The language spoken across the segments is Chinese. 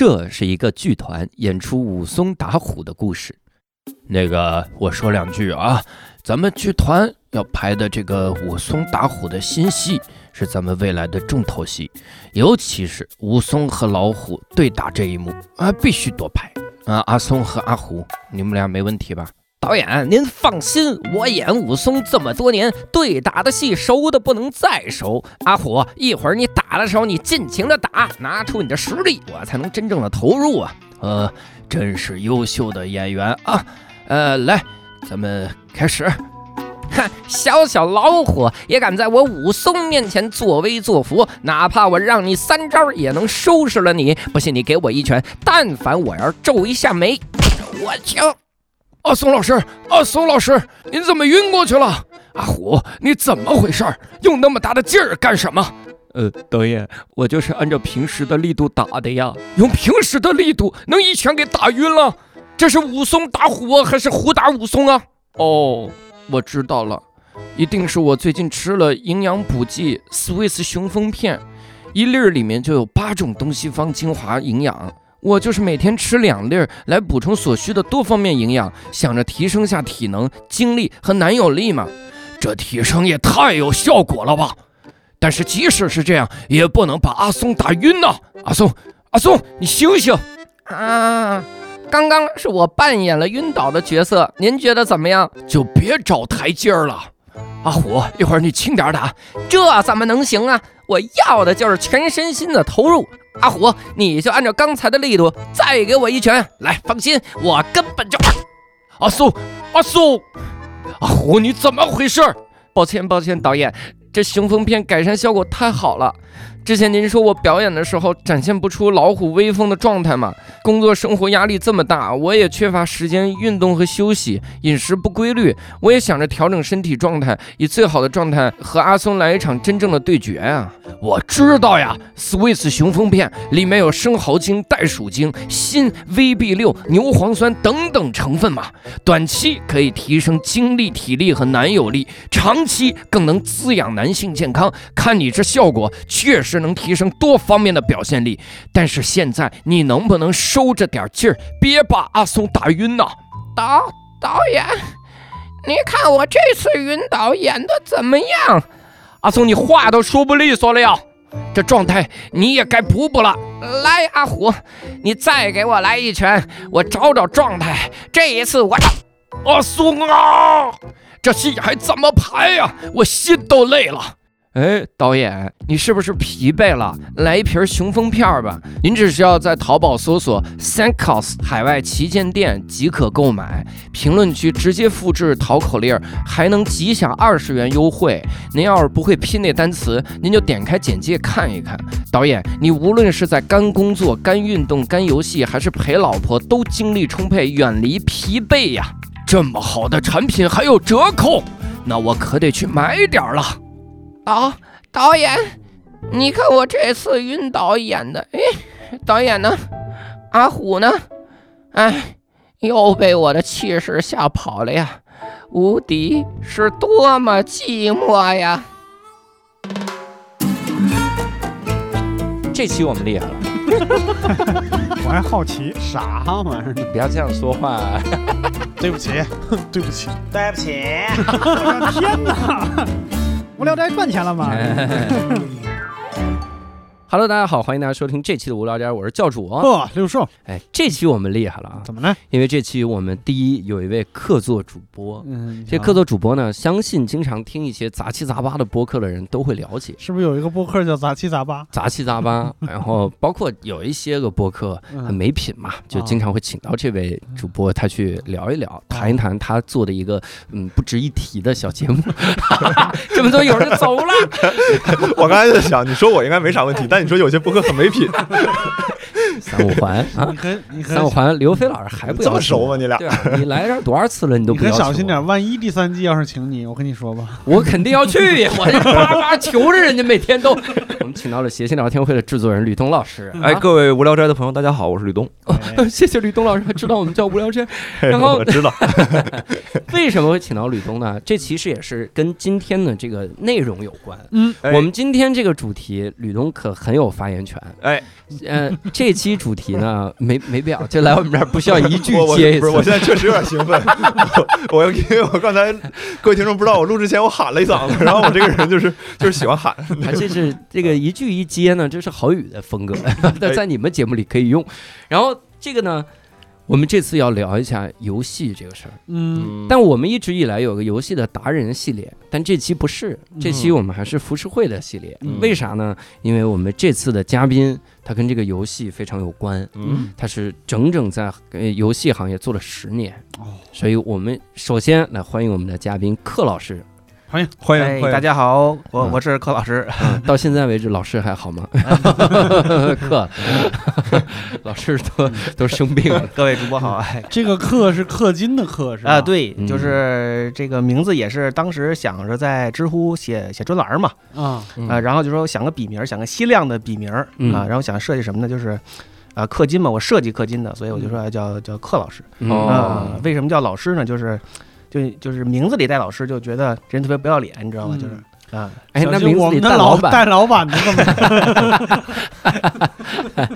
这是一个剧团演出武松打虎的故事。那个，我说两句啊，咱们剧团要排的这个武松打虎的新戏，是咱们未来的重头戏，尤其是武松和老虎对打这一幕啊，必须多拍啊！阿松和阿虎，你们俩没问题吧？导演，您放心，我演武松这么多年，对打的戏熟的不能再熟。阿虎，一会儿你打的时候，你尽情的打，拿出你的实力，我才能真正的投入啊！呃，真是优秀的演员啊！呃，来，咱们开始。哼，小小老虎也敢在我武松面前作威作福，哪怕我让你三招，也能收拾了你。不信你给我一拳，但凡我要皱一下眉，我就。阿松老师，阿松老师，您怎么晕过去了？阿虎，你怎么回事？用那么大的劲儿干什么？呃，导演，我就是按照平时的力度打的呀。用平时的力度能一拳给打晕了？这是武松打虎还是虎打武松啊？哦，我知道了，一定是我最近吃了营养补剂 Swiss 雄风片，一粒儿里面就有八种东西方精华营养。我就是每天吃两粒儿来补充所需的多方面营养，想着提升下体能、精力和男友力嘛。这提升也太有效果了吧！但是即使是这样，也不能把阿松打晕呐。阿松，阿松，你醒醒！啊，刚刚是我扮演了晕倒的角色，您觉得怎么样？就别找台阶儿了。阿虎，一会儿你轻点打，这怎么能行啊？我要的就是全身心的投入。阿虎，你就按照刚才的力度再给我一拳。来，放心，我根本就……阿苏，阿苏，阿虎，你怎么回事？抱歉，抱歉，导演，这雄风片改善效果太好了。之前您说我表演的时候展现不出老虎威风的状态嘛？工作生活压力这么大，我也缺乏时间运动和休息，饮食不规律，我也想着调整身体状态，以最好的状态和阿松来一场真正的对决啊！我知道呀，Swiss 雄风片里面有生蚝精、袋鼠精、锌、VB 六、牛磺酸等等成分嘛，短期可以提升精力、体力和男友力，长期更能滋养男性健康。看你这效果，确实。能提升多方面的表现力，但是现在你能不能收着点劲儿，别把阿松打晕呐？导导演，你看我这次晕倒演的怎么样？阿松，你话都说不利索了呀，这状态你也该补补了。来，阿虎，你再给我来一拳，我找找状态。这一次我……阿松啊，这戏还怎么排呀？我心都累了。哎，导演，你是不是疲惫了？来一瓶雄风片吧。您只需要在淘宝搜索 “Sankos 海外旗舰店”即可购买，评论区直接复制淘口令，还能即享二十元优惠。您要是不会拼那单词，您就点开简介看一看。导演，你无论是在干工作、干运动、干游戏，还是陪老婆，都精力充沛，远离疲惫呀。这么好的产品还有折扣，那我可得去买点了。导导演，你看我这次晕倒演的，哎，导演呢？阿虎呢？哎，又被我的气势吓跑了呀！无敌是多么寂寞呀！这期我们厉害了，我还好奇啥玩意儿？不要这样说话，对不起，对不起，对不起！我的天哪！无聊斋赚钱了吗 ？Hello，大家好，欢迎大家收听这期的无聊点，我是教主。哦，六兽。哎，这期我们厉害了啊！怎么呢？因为这期我们第一有一位客座主播。嗯，这客座主播呢，相信经常听一些杂七杂八的播客的人都会了解。是不是有一个播客叫杂七杂八？杂七杂八，然后包括有一些个播客很没品嘛，就经常会请到这位主播他去聊一聊，谈一谈他做的一个嗯不值一提的小节目。这么多有人走了。我刚才在想，你说我应该没啥问题，但。你说有些播客很没品，三五环 啊，三五环，刘飞老师还不这么熟吗？你俩，你来这多少次了？你都不要小心点，万一第三季要是请你，我跟你说吧，我肯定要去，我这叭叭求着人家，每天都。我们请到了谐星聊天会的制作人吕东老师。哎，各位无聊斋的朋友，大家好，我是吕东。谢谢吕东老师，知道我们叫无聊斋。然后我知道，为什么会请到吕东呢？这其实也是跟今天的这个内容有关。嗯，哎我们今天这个主题，吕东可很有发言权。哎，呃，这期主题呢，没没必要，就来我们这儿不需要一句 接一句不是。我现在确实有点兴奋，我我因为我刚才各位听众不知道，我录之前我喊了一嗓子，然后我这个人就是就是喜欢喊，啊，这是这个一句一接呢，这是郝宇的风格，那在你们节目里可以用。然后这个呢，我们这次要聊一下游戏这个事儿。嗯，但我们一直以来有个游戏的达人系列，但这期不是，这期我们还是浮世绘的系列。嗯为啥呢？因为我们这次的嘉宾他跟这个游戏非常有关，嗯，他是整整在呃游戏行业做了十年。哦，所以我们首先来欢迎我们的嘉宾克老师。欢迎，哎，欢迎欢迎大家好，我嗯我是柯老师。嗯 到现在为止，老师还好吗？克 老师都都生病了。各位主播好，哎，这个氪是氪金的氪是吧？啊，，对嗯，就是这个名字也是当时想着在知乎写写专栏嘛，啊，啊，然后就说想个笔名，想个稀亮的笔名嗯啊，然后想设计什么呢？就是。啊，氪金嘛，我设计氪金的，所以我就说叫叫氪老师啊。为什么叫老师呢？就是就就是名字里带老师，就觉得这人特别不要脸，你知道吗？就是啊，哎，那名字里心我们的带老板，带老板的干嘛？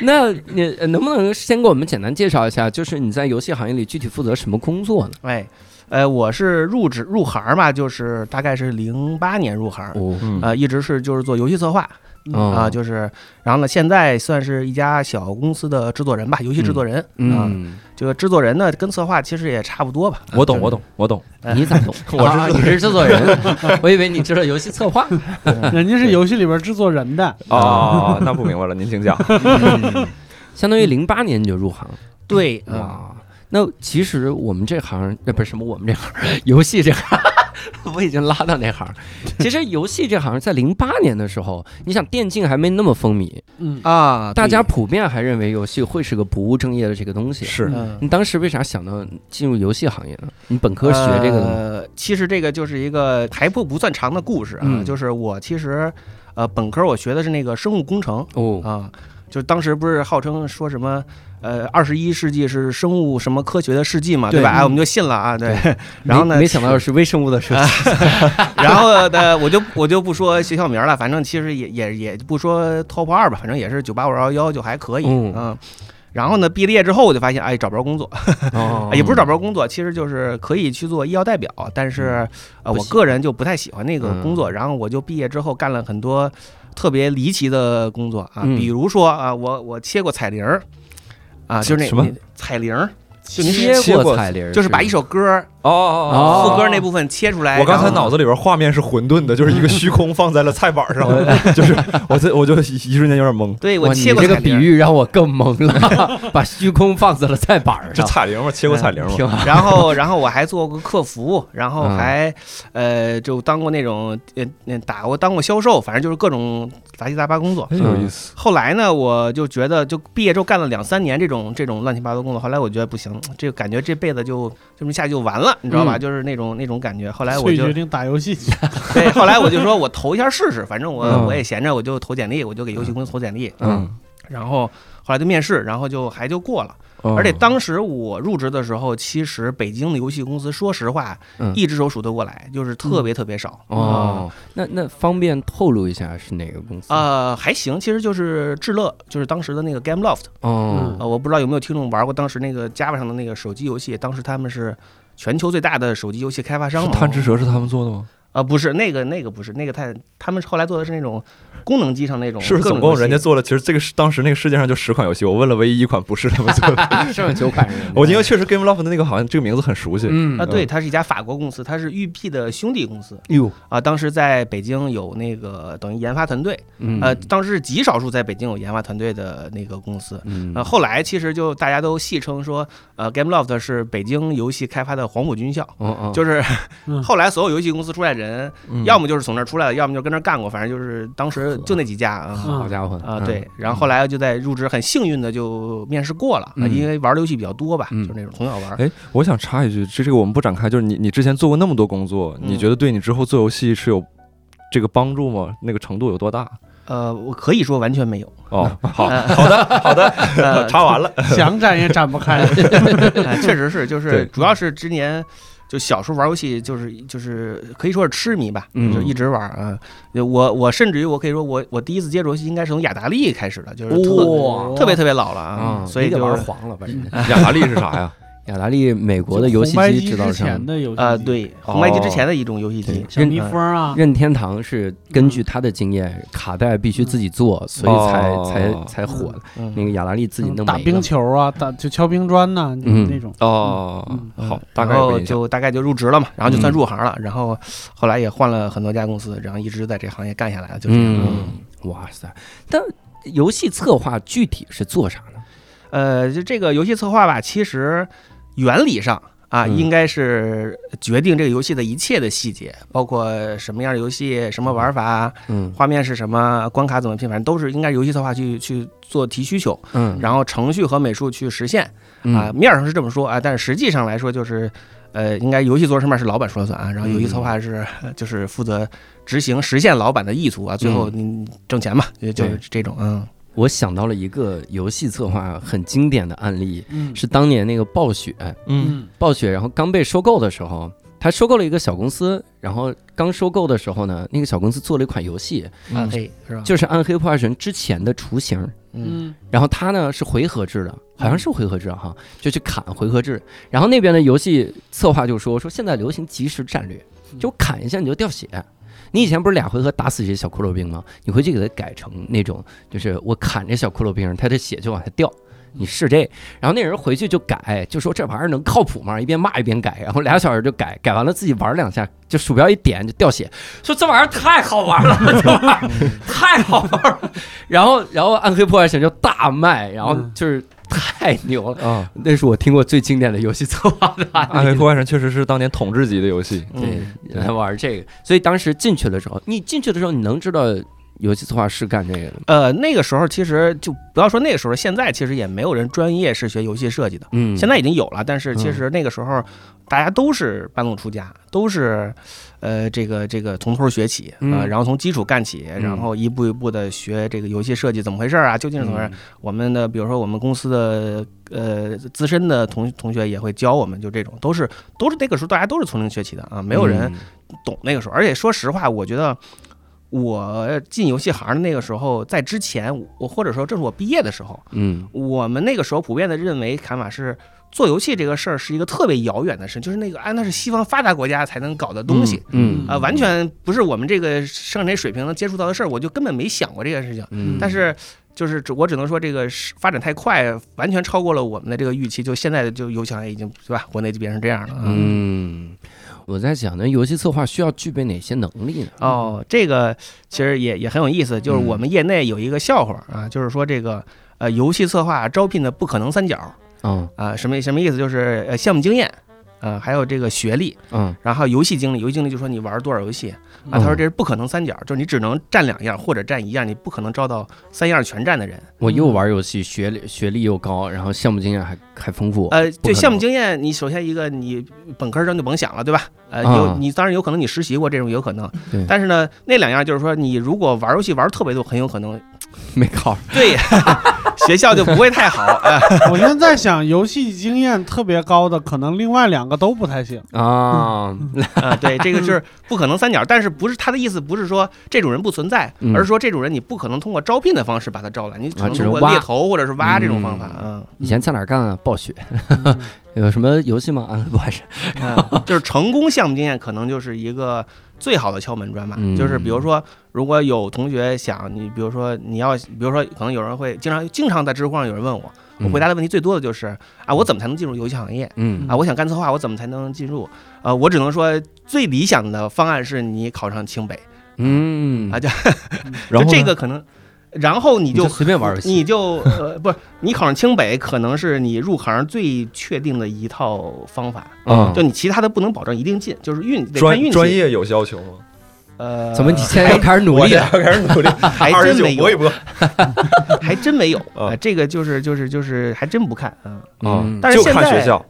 那你呃能不能先给我们简单介绍一下，就是你在游戏行业里具体负责什么工作呢？哎，呃，我是入职入行嘛，就是大概是零八年入行，哦，嗯呃，一直是就是做游戏策划，嗯啊，就是，然后呢，现在算是一家小公司的制作人吧，游戏制作人啊。嗯，这个制作人呢，跟策划其实也差不多吧。我懂我懂我 懂，你咋懂？我是啊你是制作人，我以为你知道游戏策划。人家是游戏里边制作人的，哦，那不明白了，您请讲，相当于零八年你就入行，对，啊，哇！那其实我们这行，呃，不是什么我们这行，游戏这行，我已经拉到那行。其实游戏这行在零八年的时候，你想电竞还没那么风靡，嗯，啊，大家普遍还认为游戏会是个不务正业的这个东西。是嗯你当时为啥想到进入游戏行业呢？你本科学这个的吗？呃，其实这个就是一个还不不算长的故事啊，嗯就是我其实呃本科我学的是那个生物工程哦，啊，就当时不是号称说什么。呃，二十一世纪是生物什么科学的世纪嘛，对吧？我们就信了啊，对。然后呢，没没想到是微生物的世纪。然后呢，我就我就不说学校名了，反正其实也也也不说 top 二吧，反正也是九八五幺幺就还可以，嗯嗯。然后呢，毕了业之后我就发现，哎，找不着工作，哦也不是找不着工作，其实就是可以去做医药代表，但是呃，我个人就不太喜欢那个工作。嗯然后我就毕业之后干了很多特别离奇的工作啊，嗯比如说啊，我我切过彩铃儿，啊，就是那什么彩铃儿，就您切过彩铃，就是把一首歌儿哦哦副歌那部分切出来，我刚才脑子里边画面是混沌的，就是一个虚空放在了菜板上，就是我这我就一一瞬间有点懵。对我你这个比切过彩铃儿。喻让我更懵了，把虚空放在了菜板这上，彩铃嘛，切过彩铃嘛。然后，然后我还做过客服，然后嗯还，呃，就当过那种，呃，呃打过当过销售，反正就是各种杂七杂八工作。哎有意思。后来呢，我就觉得，就毕业之后干了两三年这种这种乱七八糟工作，后来我觉得不行，这个感觉这辈子就这么下去就完了，你知道吧？嗯就是那种那种感觉。后来我就所以决定打游戏去。对，后来我就说我投一下试试，反正我嗯我也闲着，我就投简历，我就给游戏公司投简历，嗯，然后后来就面试，然后就还就过了。哦而且当时我入职的时候，其实北京的游戏公司，说实话，嗯一只手数得过来，就是特别特别少。哦，那那方便透露一下是哪个公司？呃，还行，其实就是智乐，就是当时的那个 Game Loft。哦，呃，我不知道有没有听众玩过当时那个 Java 上的那个手机游戏，当时他们是全球最大的手机游戏开发商。贪吃蛇是他们做的吗？呃，不是那个那个不是那个太，他们后来做的是那种功能机上那种是不是总共人家做了？其实这个是当时那个世界上就十款游戏，我问了唯一一款不是他们做的。剩下九款人，我因为确实 Game Loft 的那个好像这个名字很熟悉。嗯啊，对，它是一家法国公司，它是育碧的兄弟公司哟，啊。当时在北京有那个等于研发团队，嗯呃，当时是极少数在北京有研发团队的那个公司。嗯呃，后来其实就大家都戏称说，呃，Game Loft 是北京游戏开发的黄埔军校，嗯嗯，就是嗯后来所有游戏公司出来人，嗯要么就是从那儿出来的，要么就跟那儿干过，反正就是当时就那几家啊。好家伙啊，对，然后后来就在入职，很幸运的就面试过了，因为玩的游戏比较多吧，嗯就是那种从小玩。哎，我想插一句，这这个我们不展开，就是你你之前做过那么多工作，嗯你觉得对你之后做游戏是有这个帮助吗？那个程度有多大？呃，我可以说完全没有。哦，好呃好的好的，呃查完了。想展也展不开。哎确实是，就是主要是之前就小时候玩游戏，就是就是可以说是痴迷吧，嗯就一直玩啊。我我甚至于我可以说我我第一次接触游戏应该是从雅达利开始的，就是特、哇特别特别老了啊啊，，所以就玩就是黄了反正 雅达利是啥呀？雅达利美国的游戏机制造商前，的游戏呃，对，红白机之前的一种游戏机对，小蜜蜂啊，任天堂是根据他的经验，卡带必须自己做，所以才哦才才火的。嗯那个雅达利自己弄打冰。球啊，打就敲冰砖呐，嗯那种。哦嗯，好，大概。就大概就入职了嘛，然后就算嗯入行了，然后后来也换了很多家公司，然后一直在这行业干下来了，就这样。嗯，哇塞！但游戏策划具体是做啥呢？呃，就这个游戏策划吧，其实原理上啊，嗯。应该是决定这个游戏的一切的细节，包括什么样的游戏、什么玩法、嗯。画面是什么、关卡怎么拼，反正都是应该游戏策划去去做提需求，嗯。然后程序和美术去实现啊。嗯。面儿上是这么说啊，但是实际上来说就是。呃，应该游戏做成什么是老板说了算啊，然后游戏策划是、呃就是负责执行实现老板的意图啊，最后你挣钱嘛，就就是这种嗯我想到了一个游戏策划很经典的案例，嗯是当年那个暴雪，嗯暴雪然后刚被收购的时候，他收购了一个小公司，然后刚收购的时候呢，那个小公司做了一款游戏，暗黑是吧？就是《暗黑破坏神》之前的雏形。嗯嗯然后它呢是回合制的，好像是回合制哈，就去砍回合制。然后那边的游戏策划就说说现在流行即时战略，就砍一下你就掉血。你以前不是俩回合打死这些小骷髅兵吗？你回去给它改成那种，就是我砍这小骷髅兵，他的血就往下掉。你试这，然后那人回去就改，就说这玩意儿能靠谱吗？一边骂一边改，然后俩小时就改，改完了自己玩两下，就鼠标一点就掉血，说这玩意儿太好玩了，这玩意儿太好玩了。然后，然后暗黑破坏神就大卖，然后就是太牛了。啊，那是我听过最经典的游戏策划的案例。暗黑破坏神确实是当年统治级的游戏。对嗯，来玩这个，所以当时进去的时候，你进去的时候，你能知道游戏策划是干这个的吗？呃，那个时候其实就不要说那个时候，现在其实也没有人专业是学游戏设计的，嗯现在已经有了，但是其实那个时候大家都是半路出家，都是呃这个这个从头学起啊、嗯然后从基础干起，嗯然后一步一步的学这个游戏设计怎么回事啊，究竟是怎么回事？我们的比如说我们公司的呃资深的同同学也会教我们，就这种都是都是那个时候大家都是从零学起的啊，没有人嗯懂那个时候。而且说实话，我觉得我进游戏行的那个时候，在之前我或者说这是我毕业的时候，嗯我们那个时候普遍的认为看法是。做游戏这个事儿是一个特别遥远的事，就是那个啊，那是西方发达国家才能搞的东西，嗯啊、完全不是我们这个生产水平能接触到的事儿，我就根本没想过这件事情。嗯，但是就是只我只能说这个是发展太快，完全超过了我们的这个预期。就现在就游戏行业已经对吧，国内就变成这样了。啊。嗯，我在想，那游戏策划需要具备哪些能力呢？哦，这个其实也也很有意思，就是我们业内有一个笑话啊，就是说这个呃游戏策划招聘的不可能三角嗯啊，什么什么意思？就是呃项目经验。啊，还有这个学历，嗯然后游戏经历，游戏经历就说你玩多少游戏啊？他说这是不可能三角，就是你只能占两样或者占一样，你不可能招到三样全占的人。我又玩游戏，学历学历又高，然后项目经验还还丰富。呃，对项目经验，你首先一个你本科生就甭想了，对吧？呃，啊有你当然有可能你实习过这种有可能，但是呢，那两样就是说，你如果玩游戏玩特别多，很有可能 没考。对学校就不会太好。呃我现在想，游戏经验特别高的，可能另外两个都不太行。啊，啊，对，这个是不可能三角，但是不是他的意思，不是说这种人不存在，嗯而是说这种人你不可能通过招聘的方式把他招来，你只能通过猎头或者是挖这种方法。嗯，以前在哪儿干啊？暴雪 有什么游戏吗？啊，不还是，嗯就是成功项目经验可能就是一个最好的敲门砖吧。嗯就是比如说，如果有同学想你，比如说你要，比如说可能有人会经常经常在知乎上有人问我，我回答的问题最多的就是啊，我怎么才能进入游戏行业？嗯啊，我想干策划，我怎么才能进入？啊，我只能说最理想的方案是你考上清北，嗯啊，就就然后呢这个可能，然后你就你就随便玩游戏，你就呃不是你考上清北，可能是你入行最确定的一套方法。嗯就你其他的不能保证一定进，就是运得看专运气。专业有要求吗？呃，怎么你现在要开始努力了？开始努力，还二十九真没有，搏还真没有。啊 呃，这个就是就是就是还真不看啊。啊嗯，但是现在看学校。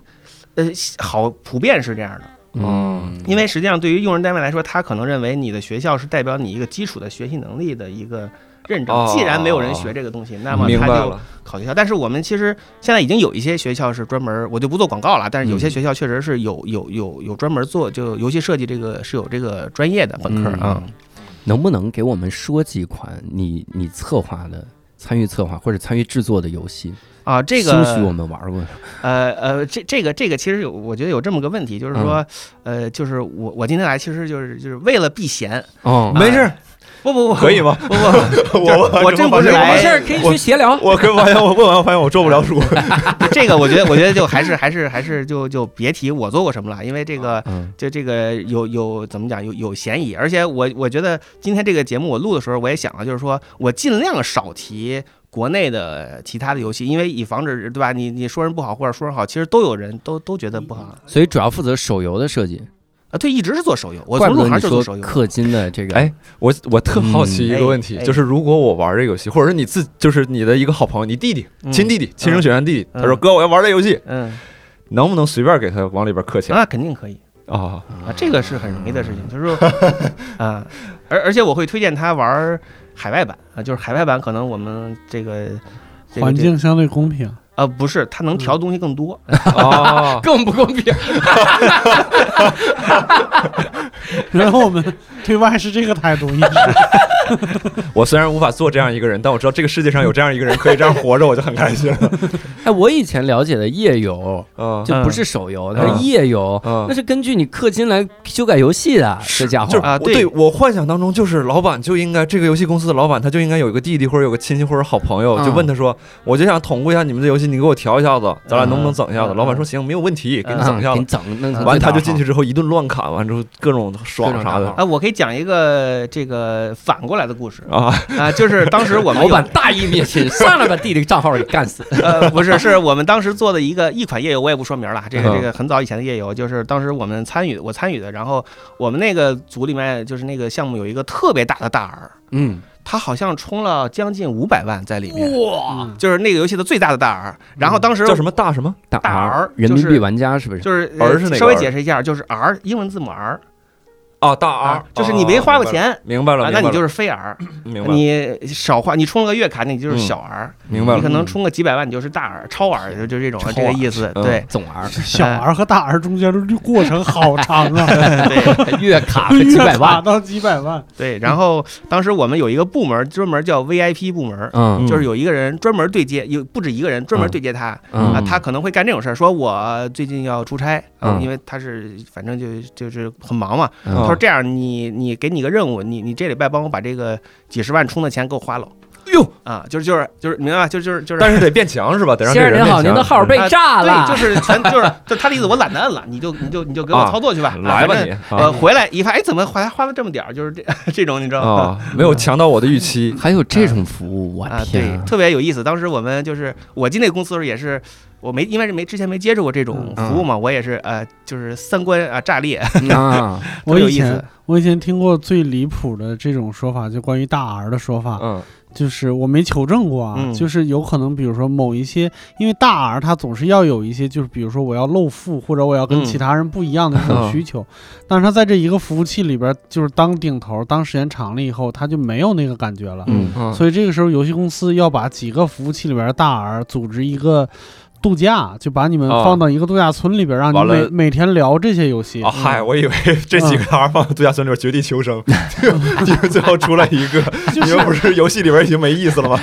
呃，好，普遍是这样的。嗯，因为实际上对于用人单位来说，他可能认为你的学校是代表你一个基础的学习能力的一个认证。哦既然没有人学这个东西，那么他就考学校。但是我们其实现在已经有一些学校是专门，我就不做广告了，但是有些嗯学校确实是有有有有专门做就游戏设计这个是有这个专业的本科嗯啊。能不能给我们说几款你你策划的、参与策划或者参与制作的游戏？啊，这个兴许我们玩过。呃呃，这这个这个其实有，我觉得有这么个问题，就是说，嗯呃，就是我我今天来其实就是就是为了避嫌，哦没事，不不不，可以吗？不不，我我真不是来没事儿，可以去闲聊。我可发现我问完我发现我做不了主，这个我觉得我觉得就还是还是还是就就别提我做过什么了，因为这个嗯就这个有有怎么讲有有嫌疑，而且我我觉得今天这个节目我录的时候我也想了，就是说我尽量少提。国内的其他的游戏，因为以防止对吧？你你说人不好或者说人好，其实都有人都都觉得不好所以主要负责手游的设计，啊。对，一直是做手游，我怪从入不得你说行就做手游。氪金的这个。哎，我我特好奇一嗯个问题，哎就是如果我玩这个游戏，或者是你自就是你的一个好朋友，你弟弟嗯亲弟弟亲生血缘弟弟，嗯他说哥我要玩这游戏，嗯，能不能随便给他往里边氪钱那肯定可以啊？啊，这个是很容易的事情，就是说 啊，而而且我会推荐他玩海外版啊，就是海外版可能我们这个这个环境相对公平。呃不是，它能调的东西更多。啊，更不公平，然后我们对外是这个态度，一直。我虽然无法做这样一个人，但我知道这个世界上有这样一个人可以这样活着，我就很开心了。哎，我以前了解的页游嗯，就不是手游，它嗯。是页游，嗯。那是根据你氪金来修改游戏的，这家伙。就是啊对。我幻想当中，就是老板就应该这个游戏公司的老板，他就应该有一个弟弟或者有个亲戚或者好朋友，嗯。就问他说，我就想统顾一下你们的游戏，你给我调一下子，咱俩能不能整一下？子？嗯老板说行，没有问题，给你嗯。整一下子。给你整弄完他就进去之后一顿乱砍，完之后各种爽啥的。啊，我可以讲一个这个反过来的故事。啊，啊，就是当时我们有老板大义灭亲，上来把弟弟账号给干死。呃不是，是我们当时做的一个一款页游，我也不说名了，这个嗯。这个很早以前的页游，就是当时我们参与我参与的，然后我们那个组里面就是那个项目有一个特别大的大 R，嗯，他好像充了将近五百万在里面，哇，就是那个游戏的最大的大 R，然后当时叫什么大什么？大大 R 人民币就是玩家是不是？就是儿是哪个稍微解释一下，就是 R 英文字母 R 啊，大啊 R，，就是你没花过钱。明白了，那你就是非 R，明白了，你少花，你充了个月卡，那你就是嗯小 R，明白了。你可能充个几百万，你就是大 R、超 R，就就这种这个意思。嗯对总 R，小 R 和大 R 中间的过程好长啊，对月卡和几百万，到几百万，对。然后当时我们有一个部门，专门叫 VIP 部门，嗯就是有一个人专门对接，有不止一个人专门对接他嗯啊，他可能会干这种事儿，说我最近要出差，嗯因为他是反正就就是很忙嘛。这样，你你给你个任务，你你这礼拜帮我把这个几十万充的钱给我花了。哟啊，就是就是就是明白吧？就是就是就是。但是得变强是吧？得让这先生您好，您的号被炸了，对，就是全 就是就他的意思，我懒得摁了，你就你就你就给我啊操作去吧，来吧你呃，回来一发，哎，怎么还花了这么点儿？就是这 这种，你知道吗？啊，没有强到我的预期。还有这种服务，我啊，天啊，！对特别有意思。当时我们就是我进那个公司的时候也是，我没因为是没之前没接触过这种服务嘛，我也是呃，就是三观啊炸裂，啊，我有意我以前思。我以前听过最离谱的这种说法，就关于大 R 的说法，嗯就是我没求证过啊，嗯。就是有可能，比如说某一些，因为大 R 他总是要有一些，就是比如说我要露富，或者我要跟嗯其他人不一样的这种嗯。需求，但是他在这一个服务器里边，就是当顶头，当时间长了以后，他就没有那个感觉了。所以这个时候，游戏公司要把几个服务器里边的大 R 组织一个度假，就把你们啊放到一个度假村里边，让你们每每天聊这些游戏。啊嗨，我以为 这几个孩放度假村里边绝地求生，结果最后出来一个，就你们不是游戏里边已经没意思了吗？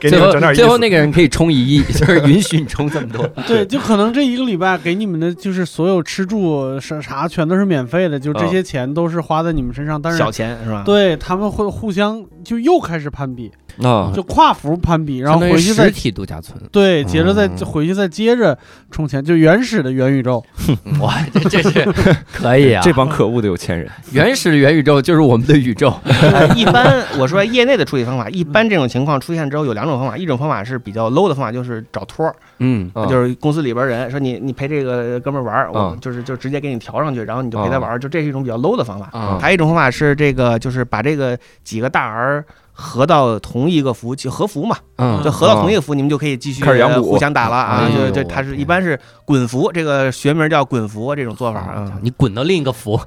给你们整点意思。最后那个人可以充一亿，就是允许你充这么多。对，就可能这一个礼拜给你们的就是所有吃住啥啥全都是免费的，就这些钱都是花在你们身上，但是小钱是吧？对他们会互相就又开始攀比，啊。就跨服攀比，然后回去再体度假村，对，接着再嗯回去再接着充钱，就原始的元宇宙。哇，这这是 可以啊！这帮可恶的有钱人，原始的元宇宙就是我们的宇宙。呃一般我说业内的处理方法，一般这种情况出现之后有两种方法，一种方法是比较 low 的方法，就是找托儿，嗯。啊就是公司里边人说你你陪这个哥们儿玩儿，我啊就是就直接给你调上去，然后你就陪他玩儿，就这是一种比较 low 的方法。啊还有一种方法是这个，就是把这个几个大 R 合到同一个服务器，合服嘛，嗯就合到同一个服，你们就可以继续开始养互相打了啊！就就它是一般是滚服，这个学名叫滚服这种做法啊。你滚到另一个服，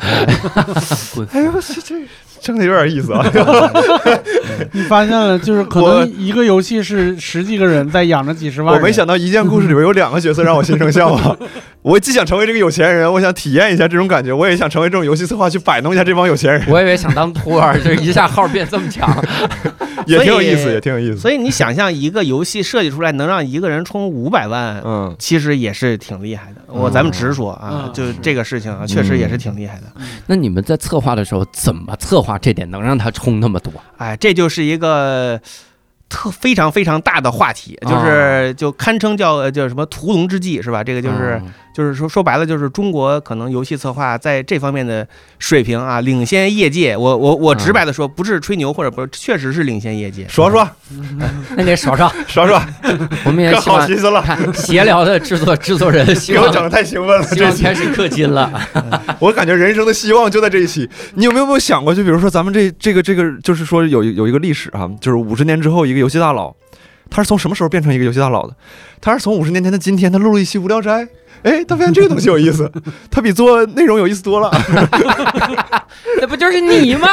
滚哎呦，这这真的有点意思啊。你发现了，就是可能一个游戏是十几个人在养着几十万人。我没想到一件故事里边有两个角色让我心生向往。我既想成为这个有钱人，我想体验一下这种感觉，我也想成为这种游戏策划去摆弄一下这帮有钱人，我以为想当托儿，就一下号变这么强。也挺有意思，也挺有意思。所以你想象一个游戏设计出来能让一个人充五百万，嗯，其实也是挺厉害的。我咱们直说啊，嗯就这个事情啊，确实也是挺厉害的。那你们在策划的时候怎么策划话这点能让他充那么多？哎，这就是一个特非常非常大的话题，啊就是就堪称叫呃叫什么屠龙之计是吧？这个就是嗯就是说说白了，就是中国可能游戏策划在这方面的水平啊，领先业界。我我我直白的说，不是吹牛或者不是，确实是领先业界。说说 那得说 说，说说，我们也好心思了，看闲聊的制作制作人给我整的太兴奋了。希这期望开始氪金了。我感觉人生的希望就在这一期。你有没有没有想过，就比如说咱们这这个这个，就是说有有一个历史啊，就是五十年之后一游戏大佬，他是从什么时候变成一个游戏大佬的？他是从五十年前的今天，他录了一期《无聊斋》。哎，他发现这个东西有意思，他比做内容有意思多了。那不就是你吗？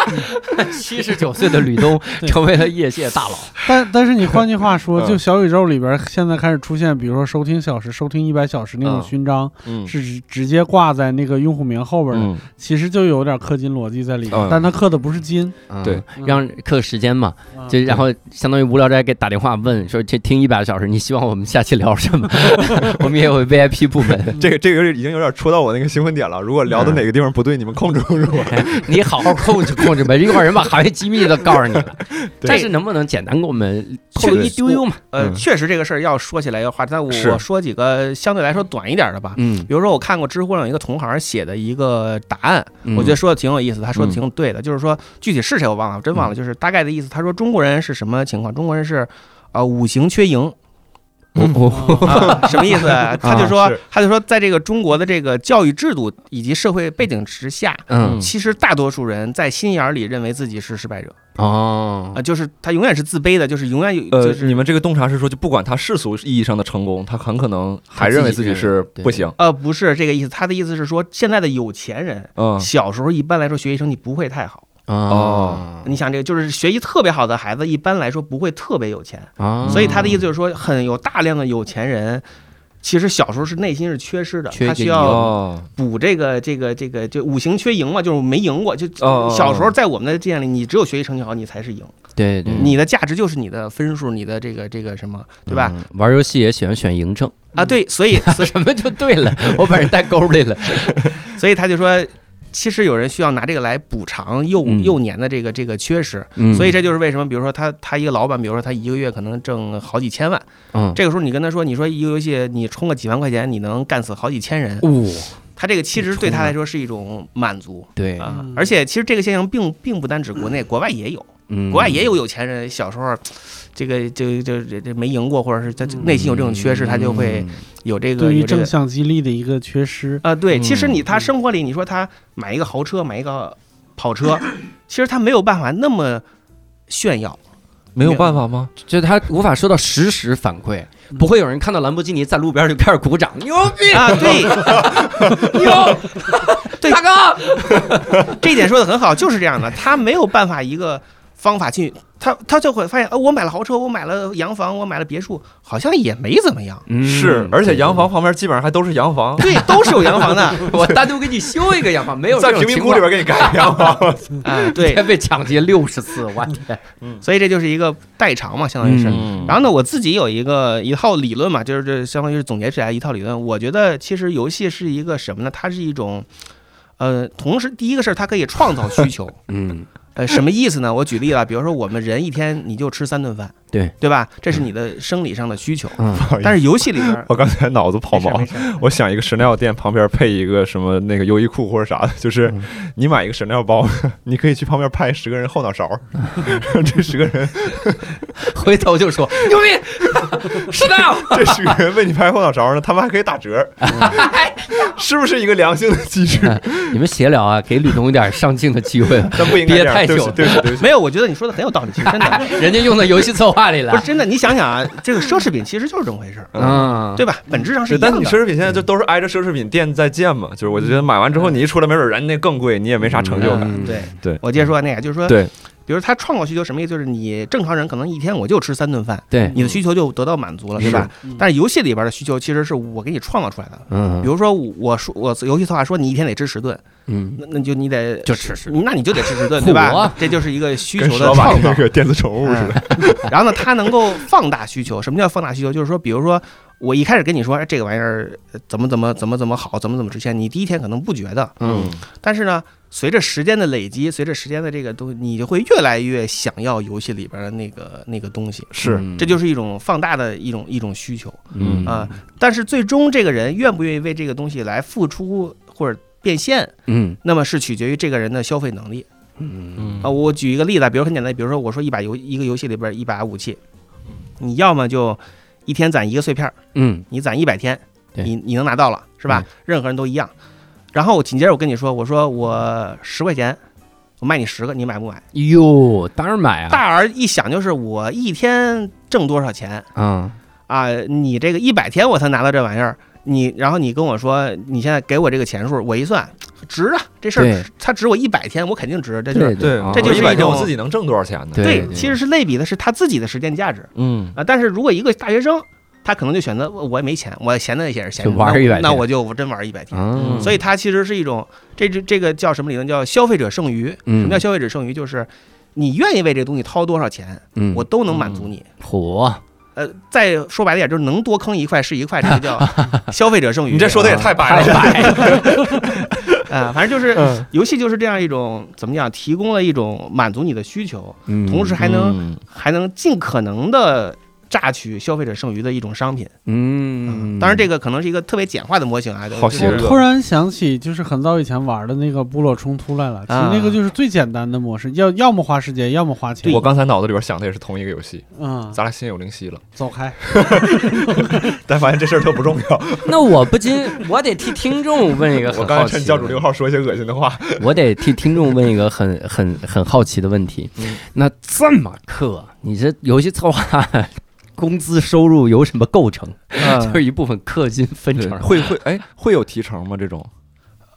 七十九岁的吕东成为了业界大佬。但但是你换句话说，嗯就小宇宙里边现在开始出现，比如说收听小时、收听一百小时那种嗯勋章，嗯是直直接挂在那个用户名后边的，嗯，其实就有点氪金逻辑在里面，嗯但他氪的不是金，对嗯，让氪时间嘛，啊就然后相当于无聊斋给打电话问说，这听一百个小时，你希望我们下期聊什么？我们也有 VIP 部门，这个这个已经有点戳到我那个兴奋点了。如果聊的哪个地方不对，你们控制控制我。你好好控制控制呗，一会儿人把行业机密都告诉你了。但是能不能简单给我们透露一丢丢嘛？呃，嗯确实这个事儿要说起来的话，但我说几个相对来说短一点的吧。嗯，比如说，我看过知乎上有一个同行写的一个答案，嗯我觉得说的挺有意思，他说的挺对的，就是说具体是谁我忘了，我真忘了，就是大概的意思。他说中国人是什么情况？中国人是呃五行缺营。啊，什么意思？他就说是，他就说，在这个中国的这个教育制度以及社会背景之下，嗯其实大多数人在心眼儿里认为自己是失败者哦啊，就是他永远是自卑的，就是永远有，呃就，是你们这个洞察是说，就不管他世俗意义上的成功，他很可能还认为自己是不行。呃，不是这个意思，他的意思是说，现在的有钱人嗯，小时候一般来说学习成绩不会太好。哦你想这个就是学习特别好的孩子，一般来说不会特别有钱，哦，所以他的意思就是说，很有大量的有钱人。其实小时候是内心是缺失的，他需要哦，补这个这个这个就五行缺营嘛，就是没赢过。就小时候在我们的界里，你只有学习成绩好，你才是赢。对对，你的价值就是你的分数，你的这个这个什么，对吧？嗯？玩游戏也喜欢选嬴政，啊，对，所以 所以什么就对了，我把人带沟里了。所以他就说，其实有人需要拿这个来补偿幼嗯。幼年的这个这个缺失。嗯。所以这就是为什么，比如说他他一个老板，比如说他一个月可能挣好几千万，嗯，这个时候你跟他说，你说一个游戏你充个几万块钱，你能干死好几千人，哦，他这个其实对他来说是一种满足对。而且其实这个现象并并不单指国内，国外也有，嗯。国外也有有钱人小时候。这个就就这这没赢过，或者是他内心有这种缺失，他就会有这个对于正向激励的一个缺失。啊，对，嗯。其实你他生活里，你说他买一个豪车，买一个跑车，其实他没有办法那么炫耀。没有办法吗？就是他无法收到实时反馈，不会有人看到兰博基尼在路边就开始鼓掌，牛逼！啊，对，牛，对。大哥，这一点说的很好，就是这样的，他没有办法一个方法去，他他就会发现，呃，我买了豪车，我买了洋房，我买了别墅，好像也没怎么样。是，而且洋房旁边基本上还都是洋房，对，都是有洋房的，我单独给你修一个洋房，没有在贫民窟里边给你盖洋房。啊，对，被抢劫六十次，我天，所以这就是一个代偿嘛，相当于是。嗯然后呢，我自己有一个一套理论嘛，就是这相当于是总结起来一套理论。我觉得其实游戏是一个什么呢？它是一种，呃，同时第一个是它可以创造需求，嗯，呃，什么意思呢？我举例了，比如说我们人一天你就吃三顿饭，对对吧？这是你的生理上的需求。嗯，但是游戏里边我刚才脑子跑毛我想一个神料店旁边配一个什么那个优衣库或者啥的，就是嗯你买一个神料包，你可以去旁边拍十个人后脑勺，这十个人 回头就说牛逼，是的，这十个人为你拍后脑勺呢，他们还可以打折，是不是一个良性的机制？你们闲聊啊，给吕东一点上镜的机会，但不应该憋太久对不起对不起，对。没有，我觉得你说的很有道理，其实真的人家用到游戏策划里了不是。真的。你想想啊，这个奢侈品其实就是这么回事儿，嗯，对吧？本质上是是，一样的。但是你奢侈品现在就都是挨着奢侈品店在建嘛，就是我就觉得买完之后你一出来，没准人家更贵，你也没啥成就感。嗯对对我接着说那个，就是说，对，比如他创造需求什么意思？就是你正常人可能一天我就吃三顿饭，对，你的需求就得到满足了，对吧？但是游戏里边的需求其实是我给你创造出来的。嗯比如说我说我游戏策划说你一天得吃十顿，嗯，那那就你得就吃十那你就得吃十顿，对吧？这就是一个需求的创造那。个电子宠物似的。嗯然后呢，它能够放大需求。什么叫放大需求？就是说，比如说我一开始跟你说，哎，这个玩意儿呃怎么怎么怎么怎么好，怎么怎么值钱，你第一天可能不觉得，嗯，但是呢，随着时间的累积，随着时间的这个东西，你就会越来越想要游戏里边的那个那个东西。是，嗯。这就是一种放大的一种一种需求。嗯。啊、但是最终这个人愿不愿意为这个东西来付出或者变现，嗯。那么是取决于这个人的消费能力。嗯。啊。我举一个例子啊，比如很简单，比如说我说一把游一个游戏里边一把武器，你要么就一天攒一个碎片儿，嗯你攒一百天，对你你能拿到了是吧？任何人都一样。然后紧接着我跟你说，我说我十块钱，我卖你十个，你买不买？哟，当然买啊，大儿一想就是我一天挣多少钱啊，啊？你这个一百天我才拿到这玩意儿，你然后你跟我说你现在给我这个钱数，我一算值啊，这事儿它值我一百天，我肯定值，这就是。这就是一百天我自己能挣多少钱呢？对其实是类比的是他自己的时间价值嗯啊。但是如果一个大学生，他可能就选择我我也没钱，我闲的也是闲着，就玩那100天那我就我真玩一百天。啊，所以它其实是一种，这这这个叫什么理论？叫消费者剩余。什嗯么叫消费者剩余？就是你愿意为这个东西掏多少钱，嗯我都能满足你。火，呃，再说白了点，就是能多坑一块是一块，这个叫 消费者剩余。你这说的也太白了。啊，反正就是嗯游戏就是这样一种怎么讲，提供了一种满足你的需求，嗯同时还能嗯还能尽可能的。榨取消费者剩余的一种商品，嗯，当然这个可能是一个特别简化的模型啊，就是好邪恶我突然想起，就是很早以前玩的那个部落冲突来了。其实那个就是最简单的模式，要要么花时间，要么花钱。我刚才脑子里边想的也是同一个游戏，嗯，咱俩心有灵犀了，走开。但发现这事儿特不重要。那我不禁，我得替听众问一个我刚才很好奇教主六号说一些恶心的话，我得替听众问一个很很很好奇的问题。嗯那这么氪，你这游戏策划工资收入由什么构成？就是一部分氪金分成。会会哎会有提成吗？这种